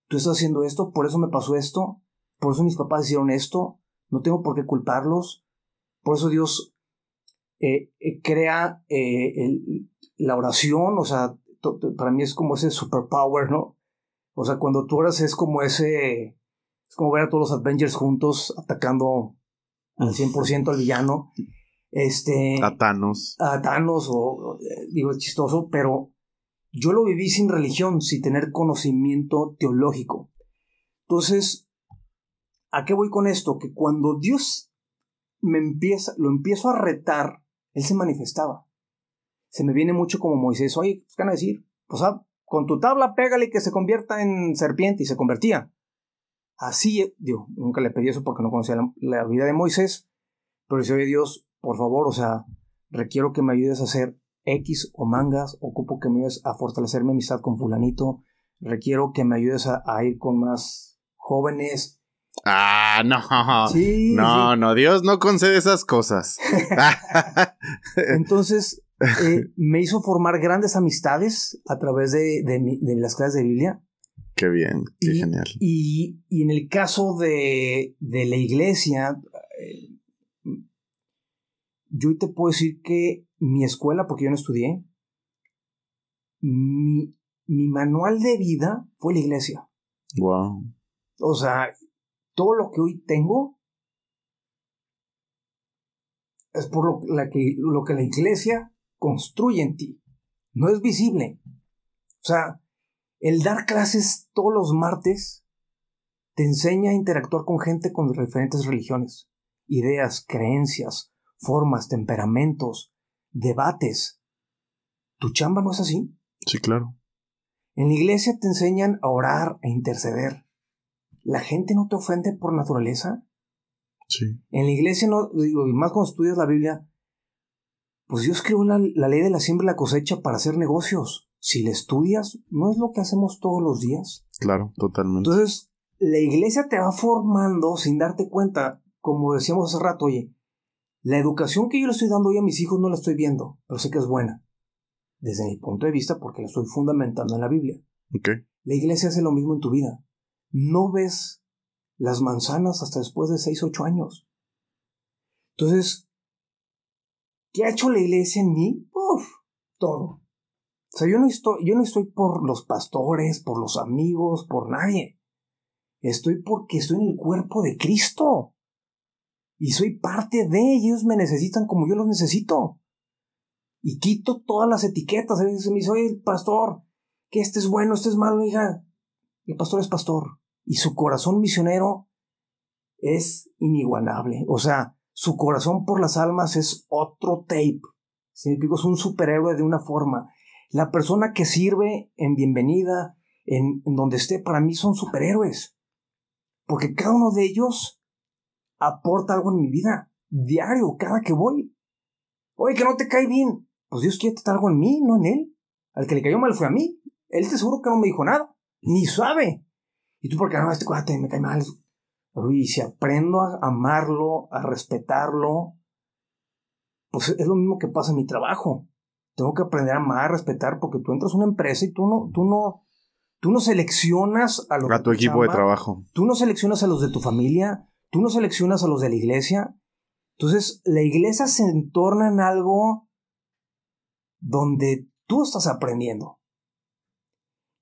tú estás haciendo esto, por eso me pasó esto, por eso mis papás hicieron esto, no tengo por qué culparlos, por eso Dios eh, eh, crea eh, la oración, o sea, para mí es como ese superpower, ¿no? O sea, cuando tú oras es como ese, es como ver a todos los Avengers juntos atacando al 100% al villano. Este. A Thanos. A Thanos, o, eh, digo, es chistoso, pero yo lo viví sin religión, sin tener conocimiento teológico. Entonces, ¿a qué voy con esto? Que cuando Dios me empieza, lo empiezo a retar, Él se manifestaba. Se me viene mucho como Moisés, oye, ¿qué van a decir? Pues ah, con tu tabla pégale que se convierta en serpiente y se convertía. Así, digo, nunca le pedí eso porque no conocía la, la vida de Moisés, pero si oye Dios, por favor, o sea, requiero que me ayudes a hacer X o mangas, ocupo que me ayudes a fortalecer mi amistad con fulanito, requiero que me ayudes a, ir con más jóvenes. Ah, no. no, no, Dios no concede esas cosas. Entonces, eh, me hizo formar grandes amistades a través de, las clases de Biblia. Qué bien, qué genial. Y, en el caso de, de la iglesia, eh, yo te puedo decir que mi escuela, porque yo no estudié, mi, mi manual de vida fue la iglesia. Wow. O sea, todo lo que hoy tengo es por lo, la que, lo que la iglesia construye en ti. No es visible. O sea, el dar clases todos los martes te enseña a interactuar con gente con diferentes religiones, ideas, creencias, formas, temperamentos, debates. ¿Tu chamba no es así? Sí, claro. En la iglesia te enseñan a orar, a interceder. ¿La gente no te ofende por naturaleza? Sí. En la iglesia, no, digo, y más cuando estudias la Biblia, pues Dios creó la, la ley de la siembra y la cosecha para hacer negocios. Si la estudias, no es lo que hacemos todos los días. Claro, totalmente. Entonces, la iglesia te va formando sin darte cuenta, como decíamos hace rato, oye, la educación que yo le estoy dando hoy a mis hijos no la estoy viendo, pero sé que es buena. Desde mi punto de vista, porque la estoy fundamentando en la Biblia. Ok. La iglesia hace lo mismo en tu vida. No ves las manzanas hasta después de 6, 8 años. Entonces, ¿qué ha hecho la iglesia en mí? Uf, todo. O sea, yo no estoy, yo no estoy por los pastores, por los amigos, por nadie. Estoy porque estoy en el cuerpo de Cristo. Y soy parte de ellos, me necesitan como yo los necesito. Y quito todas las etiquetas. A me dice, oye, el pastor, que este es bueno, este es malo, hija. El pastor es pastor. Y su corazón misionero es inigualable. O sea, su corazón por las almas es otro tape. Me es un superhéroe de una forma. La persona que sirve en bienvenida, en, en donde esté, para mí son superhéroes. Porque cada uno de ellos aporta algo en mi vida. Diario, cada que voy. Oye, que no te cae bien. Pues Dios quiere tratar algo en mí, no en él. Al que le cayó mal fue a mí. Él te seguro que no me dijo nada. Ni sabe. Y tú, porque no, este cuate me cae mal. Y si aprendo a amarlo, a respetarlo, pues es lo mismo que pasa en mi trabajo. Tengo que aprender a amar, a respetar, porque tú entras a una empresa y tú no, tú no, tú no seleccionas a los a tu equipo de trabajo. Tú no seleccionas a los de tu familia, tú no seleccionas a los de la iglesia. Entonces, la iglesia se entorna en algo donde tú estás aprendiendo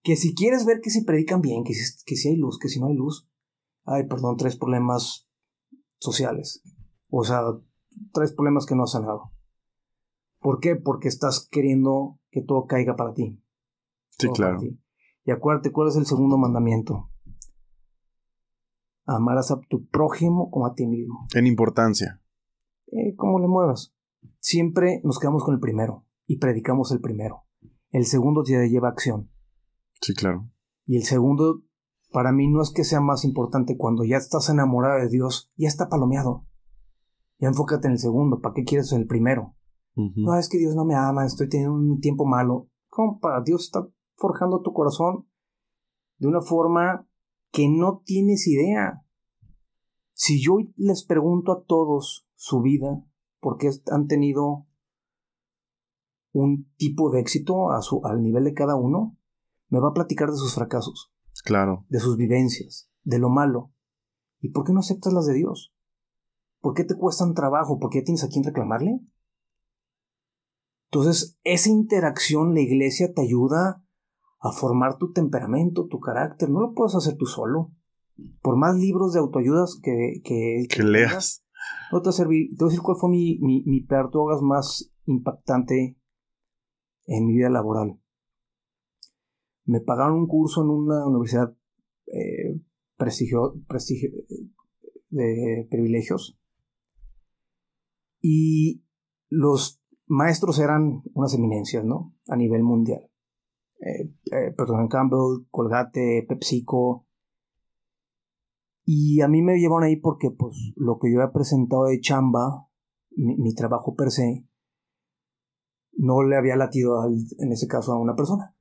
que si quieres ver que si predican bien, que si, que si hay luz, que si no hay luz, ay, perdón, tres problemas sociales. O sea, tres problemas que no has sanado. ¿Por qué? Porque estás queriendo que todo caiga para ti. Sí, claro. Y acuérdate cuál es el segundo mandamiento. Amarás a tu prójimo como a ti mismo. En importancia. Eh, ¿Cómo le muevas? Siempre nos quedamos con el primero y predicamos el primero. El segundo te lleva acción. Sí, claro. Y el segundo, para mí no es que sea más importante cuando ya estás enamorado de Dios, ya está palomeado. Ya enfócate en el segundo, ¿para qué quieres el primero? No, es que Dios no me ama, estoy teniendo un tiempo malo. Compa, Dios está forjando tu corazón de una forma que no tienes idea. Si yo les pregunto a todos su vida, por qué han tenido un tipo de éxito a su, al nivel de cada uno, me va a platicar de sus fracasos. Claro. De sus vivencias, de lo malo. ¿Y por qué no aceptas las de Dios? ¿Por qué te cuestan trabajo? ¿Por qué tienes a quien reclamarle? Entonces, esa interacción, la iglesia te ayuda a formar tu temperamento, tu carácter. No lo puedes hacer tú solo. Por más libros de autoayudas que, que, leas. no te va a servir. Te voy a decir cuál fue mi, mi, mi más impactante en mi vida laboral me pagaron un curso en una universidad eh, prestigio, prestigio, de privilegios y los maestros eran unas eminencias, ¿no? A nivel mundial. Eh, eh, Campbell, Colgate, PepsiCo. Y a mí me llevaron ahí porque, pues, lo que yo había presentado de chamba, mi, trabajo per se, no le había latido, en ese caso, a una persona.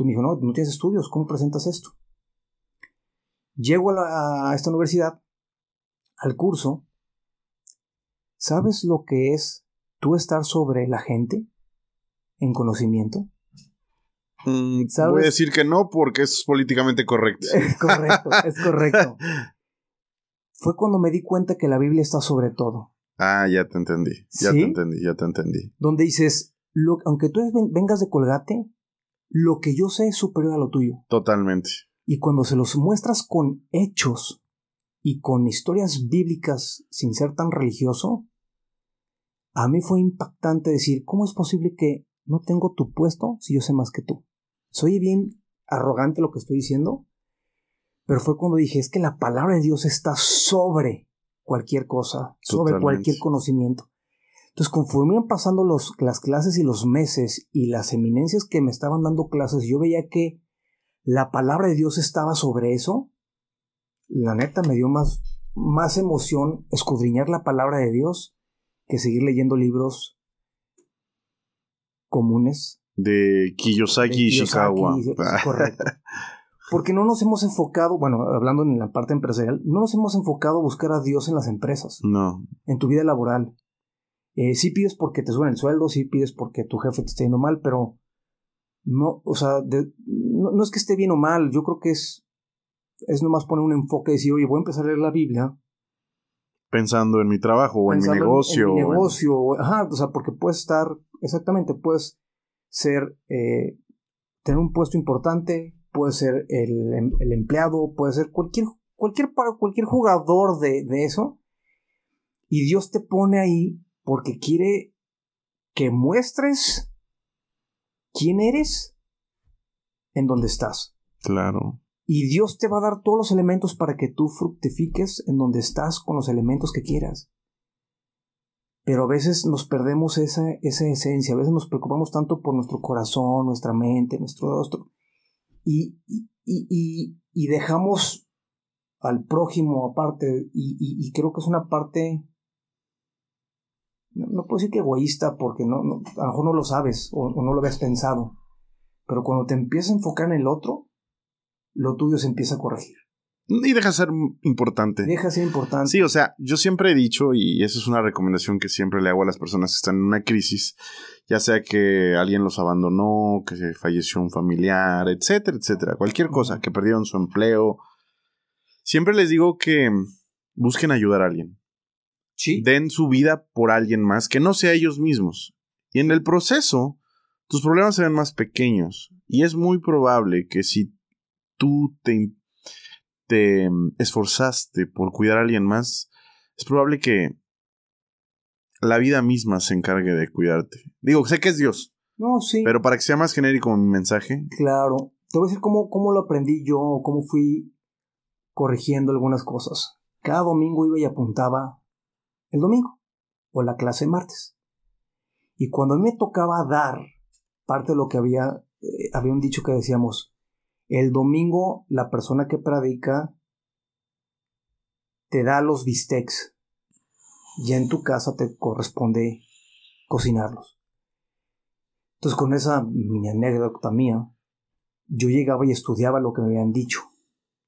Tú me dijo, no, no tienes estudios, ¿cómo presentas esto? Llego a, esta universidad, al curso. ¿Sabes lo que es tú estar sobre la gente en conocimiento? Mm, voy a decir que no porque es políticamente correcto. Es correcto, es correcto. Fue cuando me di cuenta que la Biblia está sobre todo. Ah, ya te entendí, ya te entendí, ya te entendí. Donde dices, aunque tú vengas de Colgate, lo que yo sé es superior a lo tuyo. Totalmente. Y cuando se los muestras con hechos y con historias bíblicas sin ser tan religioso, a mí fue impactante decir, ¿cómo es posible que no tengo tu puesto si yo sé más que tú? Soy bien arrogante lo que estoy diciendo, pero fue cuando dije, es que la palabra de Dios está sobre cualquier cosa, sobre cualquier conocimiento. Entonces, conforme iban pasando los, las clases y los meses y las eminencias que me estaban dando clases, yo veía que la palabra de Dios estaba sobre eso. La neta me dio más más emoción escudriñar la palabra de Dios que seguir leyendo libros comunes. De Kiyosaki, y Ishikawa. Correcto. Porque no nos hemos enfocado, bueno, hablando en la parte empresarial, no nos hemos enfocado a buscar a Dios en las empresas. No. En tu vida laboral. Eh, sí pides porque te suben el sueldo, sí pides porque tu jefe te está yendo mal, pero no, o sea, no, no, es que esté bien o mal, yo creo que es, es nomás poner un enfoque y decir, oye, voy a empezar a leer la Biblia. Pensando en mi trabajo o en mi negocio. En, mi negocio, ajá, o sea, porque puedes estar, exactamente, puedes ser, eh, tener un puesto importante, puede ser el, em, el, empleado, puede ser cualquier, cualquier, cualquier jugador de, de eso. Y Dios te pone ahí porque quiere que muestres quién eres en donde estás. Claro. Y Dios te va a dar todos los elementos para que tú fructifiques en donde estás con los elementos que quieras. Pero a veces nos perdemos esa, esa esencia, a veces nos preocupamos tanto por nuestro corazón, nuestra mente, nuestro rostro, y, y, y, dejamos al prójimo aparte, y, creo que es una parte, no, puedo decir que egoísta, porque no, a lo mejor no lo sabes o, o no lo habías pensado, pero cuando te empiezas a enfocar en el otro, lo tuyo se empieza a corregir. Y deja de ser importante. Deja de ser importante. Sí, o sea, yo siempre he dicho, y esa es una recomendación que siempre le hago a las personas que están en una crisis, ya sea que alguien los abandonó, que se falleció un familiar, etcétera, etcétera, cualquier cosa, que perdieron su empleo. Siempre les digo que busquen ayudar a alguien. Sí. Den su vida por alguien más que no sea ellos mismos. Y en el proceso, tus problemas serán más pequeños. Y es muy probable que si tú te, te esforzaste por cuidar a alguien más, es probable que la vida misma se encargue de cuidarte. Digo, sé que es Dios. No, sí. Pero para que sea más genérico mi mensaje. Claro. Te voy a decir cómo, cómo lo aprendí yo, cómo fui corrigiendo algunas cosas. Cada domingo iba y apuntaba el domingo o la clase martes. Y cuando me tocaba dar parte de lo que había, eh, había un dicho que decíamos, el domingo la persona que predica te da los bistecs. Ya en tu casa te corresponde cocinarlos. Entonces con esa mini anécdota mía, yo llegaba y estudiaba lo que me habían dicho.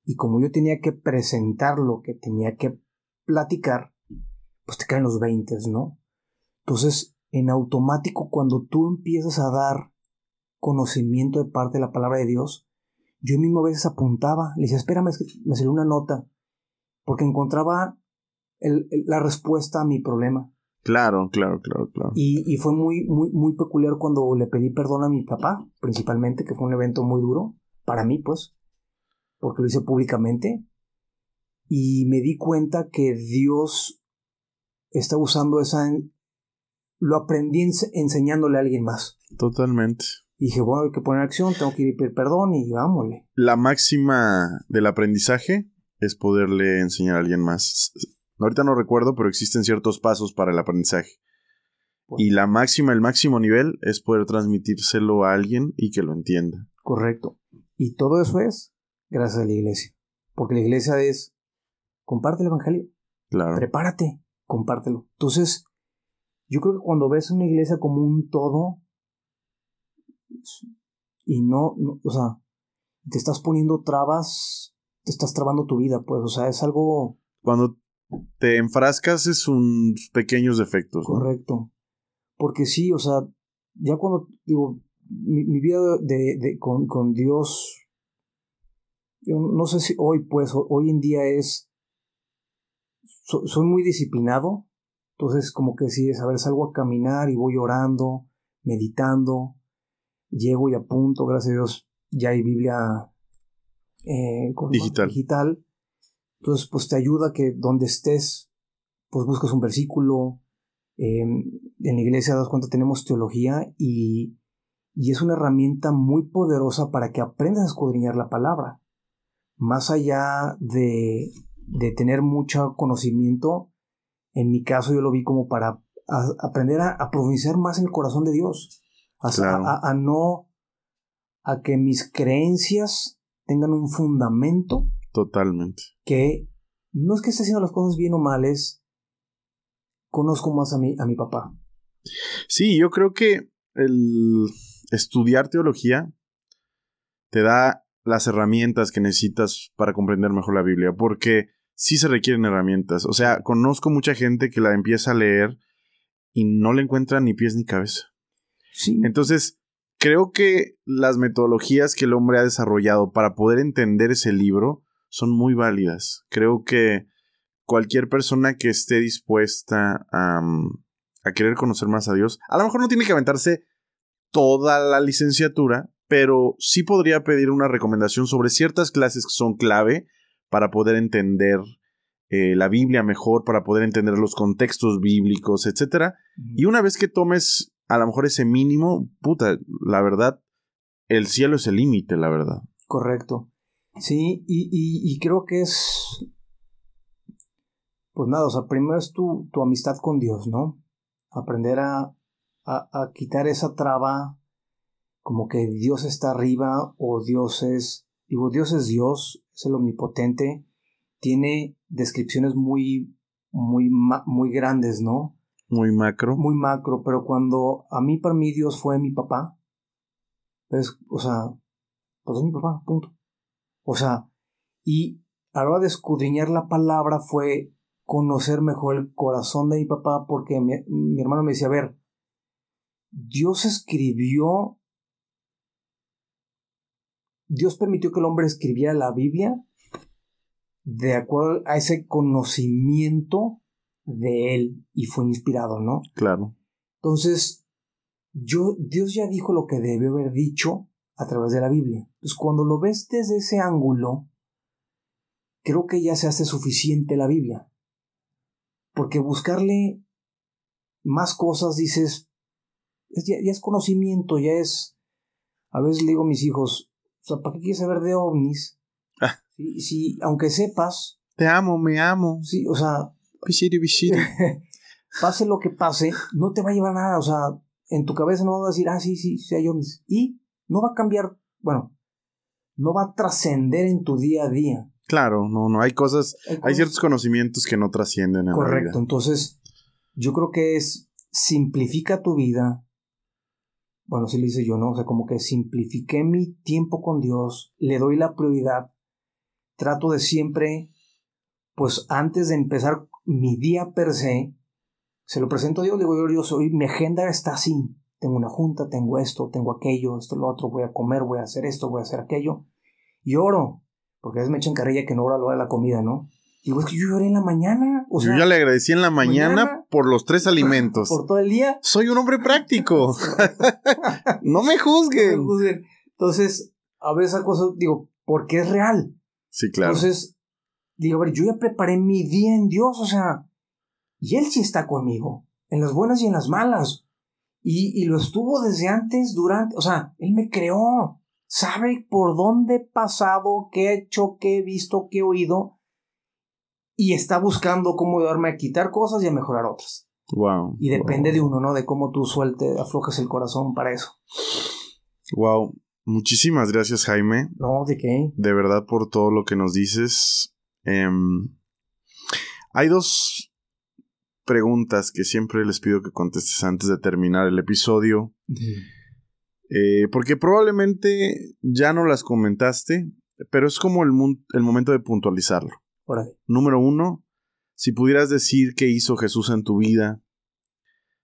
Y como yo tenía que presentar lo que tenía que platicar, pues te caen los 20, ¿no? Entonces, en automático, cuando tú empiezas a dar conocimiento de parte de la palabra de Dios, yo mismo a veces apuntaba, le decía, espérame, me salió una nota, porque encontraba la respuesta a mi problema. Claro, claro, claro, claro. Y, fue muy, muy, muy peculiar cuando le pedí perdón a mi papá, principalmente, que fue un evento muy duro, para mí, pues, porque lo hice públicamente. Y me di cuenta que Dios está usando esa... Lo aprendí enseñándole a alguien más. Totalmente. Y dije, bueno, hay que poner acción, tengo que ir a pedir perdón y vámonos. La máxima del aprendizaje es poderle enseñar a alguien más. Ahorita no recuerdo, pero existen ciertos pasos para el aprendizaje. Y la máxima, el máximo nivel es poder transmitírselo a alguien y que lo entienda. Correcto. Y todo eso es gracias a la iglesia. Porque la iglesia es, comparte el evangelio. Claro. Prepárate, compártelo. Entonces, yo creo que cuando ves una iglesia como un todo, y no, o sea, te estás poniendo trabas, te estás trabando tu vida, pues, o sea, es algo... Cuando te enfrascas es un pequeños defectos. Correcto. Porque sí, o sea, ya cuando digo, mi, vida de, de, con, con, Dios, yo no sé si hoy, pues, hoy en día es, soy muy disciplinado, entonces como que sí, a ver, salgo a caminar y voy orando, meditando, llego y apunto, gracias a Dios, ya hay Biblia eh, digital. digital. Entonces, pues te ayuda que donde estés, pues buscas un versículo. Em, en la iglesia, das cuenta, tenemos teología y, y es una herramienta muy poderosa para que aprendas a escudriñar la palabra. Más allá de, de tener mucho conocimiento, en mi caso yo lo vi como para aprender a, a profundizar más en el corazón de Dios a, no, a que mis creencias tengan un fundamento. Totalmente. Que no es que esté haciendo las cosas bien o mal, es conozco más a mi, a mi papá. Sí, yo creo que el estudiar teología te da las herramientas que necesitas para comprender mejor la Biblia, porque sí se requieren herramientas. O sea, conozco mucha gente que la empieza a leer y no le encuentra ni pies ni cabeza. Sí. Entonces, creo que las metodologías que el hombre ha desarrollado para poder entender ese libro son muy válidas. Creo que cualquier persona que esté dispuesta a, mm, a querer conocer más a Dios, a lo mejor no tiene que aventarse toda la licenciatura, pero sí podría pedir una recomendación sobre ciertas clases que son clave para poder entender eh, la Biblia mejor, para poder entender los contextos bíblicos, etc. Y una vez que tomes a lo mejor ese mínimo, puta, la verdad, el cielo es el límite, la verdad. Correcto. Sí, y, y, creo que es. Pues nada, o sea, primero es tu, tu amistad con Dios, ¿no? Aprender a, a, quitar esa traba, como que Dios está arriba o Dios es. Digo, Dios es Dios, es el omnipotente, tiene descripciones muy, muy, muy grandes, ¿no? Muy macro. Muy macro, pero cuando a mí, para mí, Dios fue mi papá, pues, o sea, pues es mi papá, punto. O sea, y a la hora de escudriñar la palabra fue conocer mejor el corazón de mi papá, porque mi, mi hermano me decía, a ver, Dios escribió, Dios permitió que el hombre escribiera la Biblia de acuerdo a ese conocimiento de él y fue inspirado, ¿no? Claro. Entonces, yo, Dios ya dijo lo que debe haber dicho a través de la Biblia. Entonces, cuando lo ves desde ese ángulo, creo que ya se hace suficiente la Biblia. Porque buscarle más cosas, dices, ya, es conocimiento, ya es... A veces le digo a mis hijos, o sea, ¿para qué quieres saber de ovnis? Ah. Si, aunque sepas... Te amo, me amo. Sí, o sea, pase lo que pase, no te va a llevar nada. O sea, en tu cabeza no vas a decir, ah, sí, sí, sí hay ovnis. Y no va a cambiar, bueno, no va a trascender en tu día a día. Claro, no, no, hay cosas, hay, ciertos conocimientos que no trascienden en Correcto, la vida. entonces yo creo que es simplifica tu vida. Bueno, si lo hice yo, ¿no? O sea, como que simplifiqué mi tiempo con Dios, le doy la prioridad, trato de siempre, pues antes de empezar mi día per se, se lo presento a Dios, le digo yo, Dios, hoy mi agenda está así. Tengo una junta, tengo esto, tengo aquello, esto, lo otro, voy a comer, voy a hacer esto, voy a hacer aquello. Y oro, porque a veces me echan carrilla que no oro a lo de la comida, ¿no? Digo, es que yo lloré en la mañana. O yo ya le agradecí en la mañana, por los tres alimentos. Por todo el día. Soy un hombre práctico. no me juzguen. No me juzguen. Entonces, a veces esa cosa, digo, porque es real. Sí, claro. Entonces, digo, a ver, yo ya preparé mi día en Dios, o sea, y Él sí está conmigo, en las buenas y en las malas. Y, y lo estuvo desde antes, durante, o sea, Él me creó, sabe por dónde he pasado, qué he hecho, qué he visto, qué he oído, y está buscando cómo ayudarme a quitar cosas y a mejorar otras. Wow. Y depende de uno, ¿no? De cómo tú suelte, aflojes el corazón para eso. Wow. Muchísimas gracias, Jaime. No, ¿de qué? De verdad por todo lo que nos dices. Em, hay dos preguntas que siempre les pido que contestes antes de terminar el episodio. Eh, porque probablemente ya no las comentaste, pero es como el, el momento de puntualizarlo. Número uno, si pudieras decir qué hizo Jesús en tu vida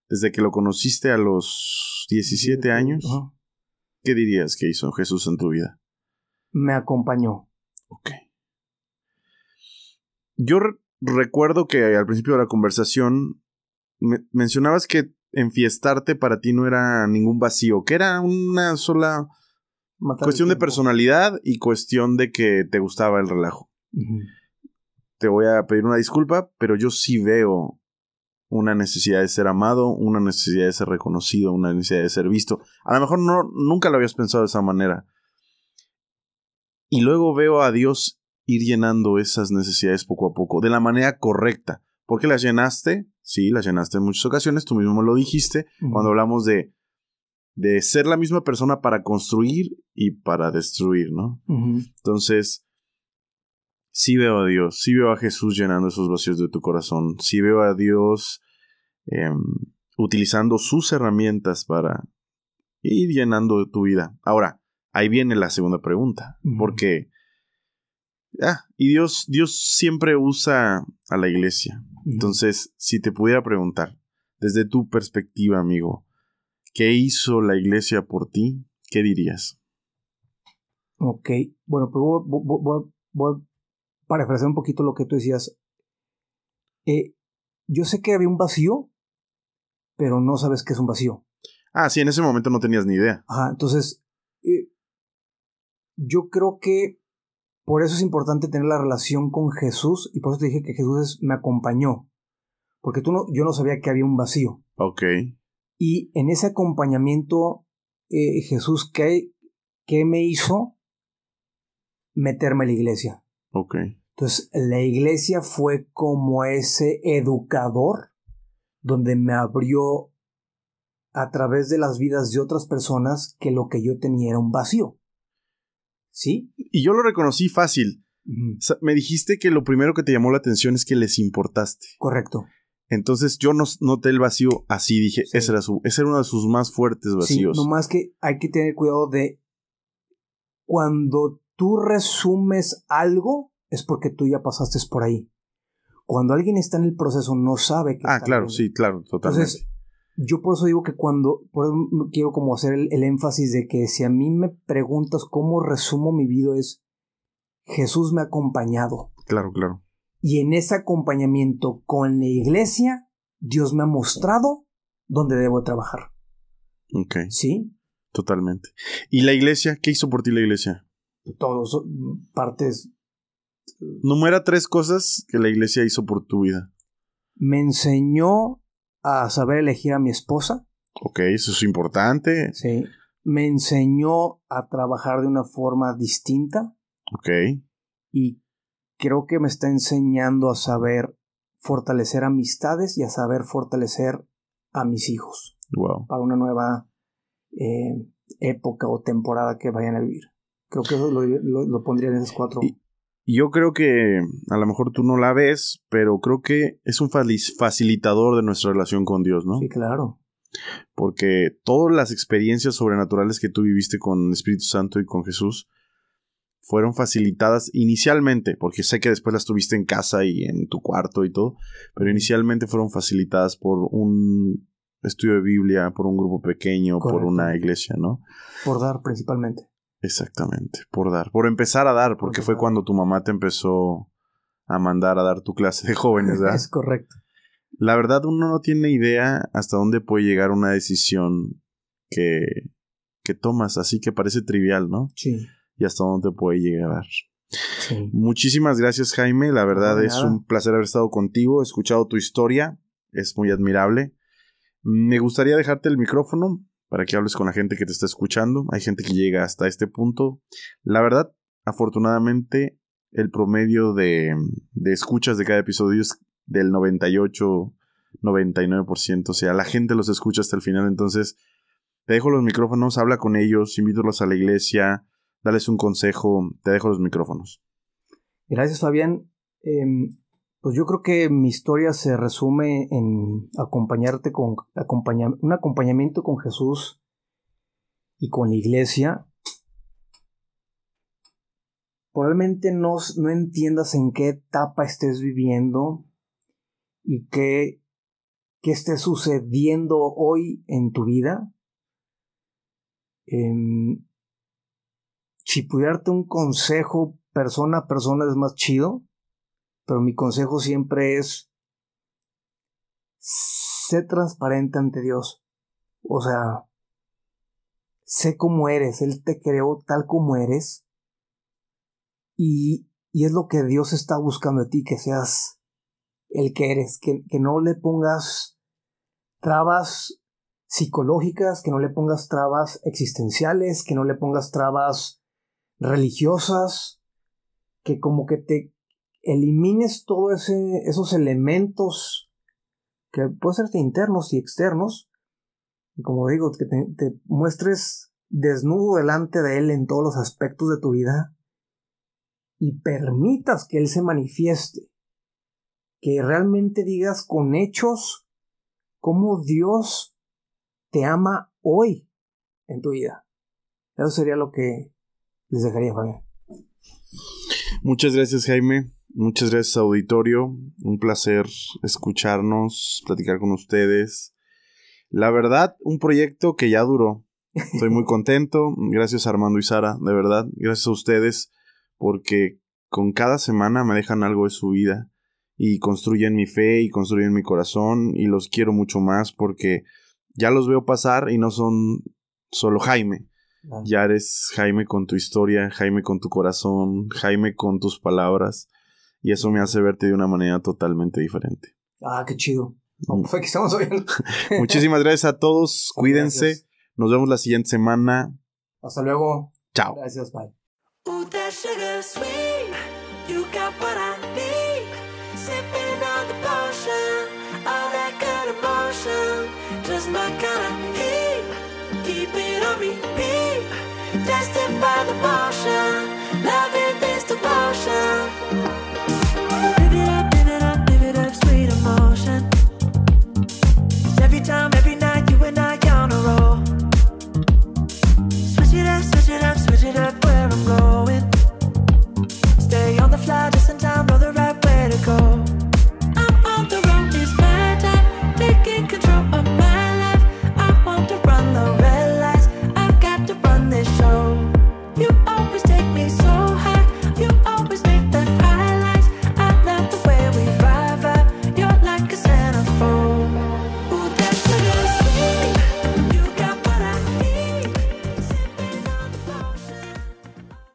desde que lo conociste a los 17 años, ¿qué dirías que hizo Jesús en tu vida? Me acompañó. Ok. Yo recuerdo que al principio de la conversación mencionabas que enfiestarte para ti no era ningún vacío, que era una sola cuestión de personalidad y cuestión de que te gustaba el relajo. Te voy a pedir una disculpa, pero yo sí veo una necesidad de ser amado, una necesidad de ser reconocido, una necesidad de ser visto. A lo mejor no, nunca lo habías pensado de esa manera. Y luego veo a Dios ir llenando esas necesidades poco a poco, de la manera correcta. ¿Por qué las llenaste? Sí, las llenaste en muchas ocasiones, tú mismo lo dijiste, cuando hablamos de, de ser la misma persona para construir y para destruir, ¿no? Entonces, sí veo a Dios, sí veo a Jesús llenando esos vacíos de tu corazón, sí veo a Dios em, utilizando sus herramientas para ir llenando tu vida. Ahora, ahí viene la segunda pregunta, porque ah, y Dios, Dios siempre usa a la iglesia. Entonces, si te pudiera preguntar, desde tu perspectiva, amigo, ¿qué hizo la iglesia por ti? ¿Qué dirías? Ok, bueno, pues voy, voy, a parafrasear un poquito lo que tú decías. Eh, yo sé que había un vacío, pero no sabes qué es un vacío. Ah, sí, en ese momento no tenías ni idea. Ajá, entonces, eh, yo creo que por eso es importante tener la relación con Jesús y por eso te dije que Jesús me acompañó. Porque tú no, yo no sabía que había un vacío. Ok. Y en ese acompañamiento, eh, Jesús, ¿qué, ¿qué me hizo? Meterme a la iglesia. Ok. Entonces, la iglesia fue como ese educador donde me abrió a través de las vidas de otras personas que lo que yo tenía era un vacío. ¿Sí? Y yo lo reconocí fácil. me dijiste que lo primero que te llamó la atención es que les importaste. Correcto. Entonces yo no, noté el vacío así, dije, ese, era su, ese era uno de sus más fuertes vacíos. Sí, nomás que hay que tener cuidado de cuando tú resumes algo, es porque tú ya pasaste por ahí. Cuando alguien está en el proceso, no sabe que. Ah, claro, sí, claro, totalmente. Entonces, yo por eso digo que cuando, por eso quiero como hacer el, énfasis de que si a mí me preguntas cómo resumo mi vida es, Jesús me ha acompañado. Claro, claro. Y en ese acompañamiento con la iglesia, Dios me ha mostrado dónde debo trabajar. Ok. ¿Sí? Totalmente. ¿Y la iglesia? ¿Qué hizo por ti la iglesia? Todos, partes. Numera tres cosas que la iglesia hizo por tu vida. Me enseñó a saber elegir a mi esposa. Ok, eso es importante. Sí. Me enseñó a trabajar de una forma distinta. Ok. Y creo que me está enseñando a saber fortalecer amistades y a saber fortalecer a mis hijos. Wow. Para una nueva eh, época o temporada que vayan a vivir. Creo que eso lo, pondría en esas cuatro. Yo creo que a lo mejor tú no la ves, pero creo que es un facilitador de nuestra relación con Dios, ¿no? Sí, claro. Porque todas las experiencias sobrenaturales que tú viviste con el Espíritu Santo y con Jesús fueron facilitadas inicialmente, porque sé que después las tuviste en casa y en tu cuarto y todo, pero inicialmente fueron facilitadas por un estudio de Biblia, por un grupo pequeño, por una iglesia, ¿no? Por dar principalmente. Exactamente, por dar, por empezar a dar, porque fue cuando tu mamá te empezó a mandar a dar tu clase de jóvenes, ¿verdad? Es correcto. La verdad, uno no tiene idea hasta dónde puede llegar una decisión que, que tomas, así que parece trivial, ¿no? Sí. Y hasta dónde puede llegar. Sí. Muchísimas gracias, Jaime. La verdad es un placer haber estado contigo, escuchado tu historia, es muy admirable. Me gustaría dejarte el micrófono para que hables con la gente que te está escuchando. Hay gente que llega hasta este punto. La verdad, afortunadamente, el promedio de, escuchas de cada episodio es del 98, 99%. O sea, la gente los escucha hasta el final. Entonces, te dejo los micrófonos, habla con ellos, invítalos a la iglesia, dales un consejo. Te dejo los micrófonos. Gracias, Fabián. Em, pues yo creo que mi historia se resume en acompañarte con un acompañamiento con Jesús y con la iglesia. Probablemente no, no entiendas en qué etapa estés viviendo y qué, qué esté sucediendo hoy en tu vida. Em, si pudiera darte un consejo persona a persona es más chido pero mi consejo siempre es, sé transparente ante Dios. O sea, sé cómo eres, Él te creó tal como eres. Y, y es lo que Dios está buscando de ti, que seas el que eres, que, que no le pongas trabas psicológicas, que no le pongas trabas existenciales, que no le pongas trabas religiosas, que como que te elimines todos esos elementos que pueden ser internos y externos, y como digo, que te, muestres desnudo delante de Él en todos los aspectos de tu vida, y permitas que Él se manifieste, que realmente digas con hechos cómo Dios te ama hoy en tu vida. Eso sería lo que les dejaría, Fabián. Muchas gracias, Jaime. Muchas gracias, auditorio. Un placer escucharnos, platicar con ustedes. La verdad, un proyecto que ya duró. Estoy muy contento. Gracias Armando y Sara, de verdad. Gracias a ustedes porque con cada semana me dejan algo de su vida y construyen mi fe y construyen mi corazón y los quiero mucho más porque ya los veo pasar y no son solo Jaime. Ya eres Jaime con tu historia, Jaime con tu corazón, Jaime con tus palabras y eso me hace verte de una manera totalmente diferente. Ah, qué chido. Fue mm. pues, que estamos Muchísimas gracias a todos. Cuídense. Nos vemos la siguiente semana. Hasta luego. Chao. Gracias, bye.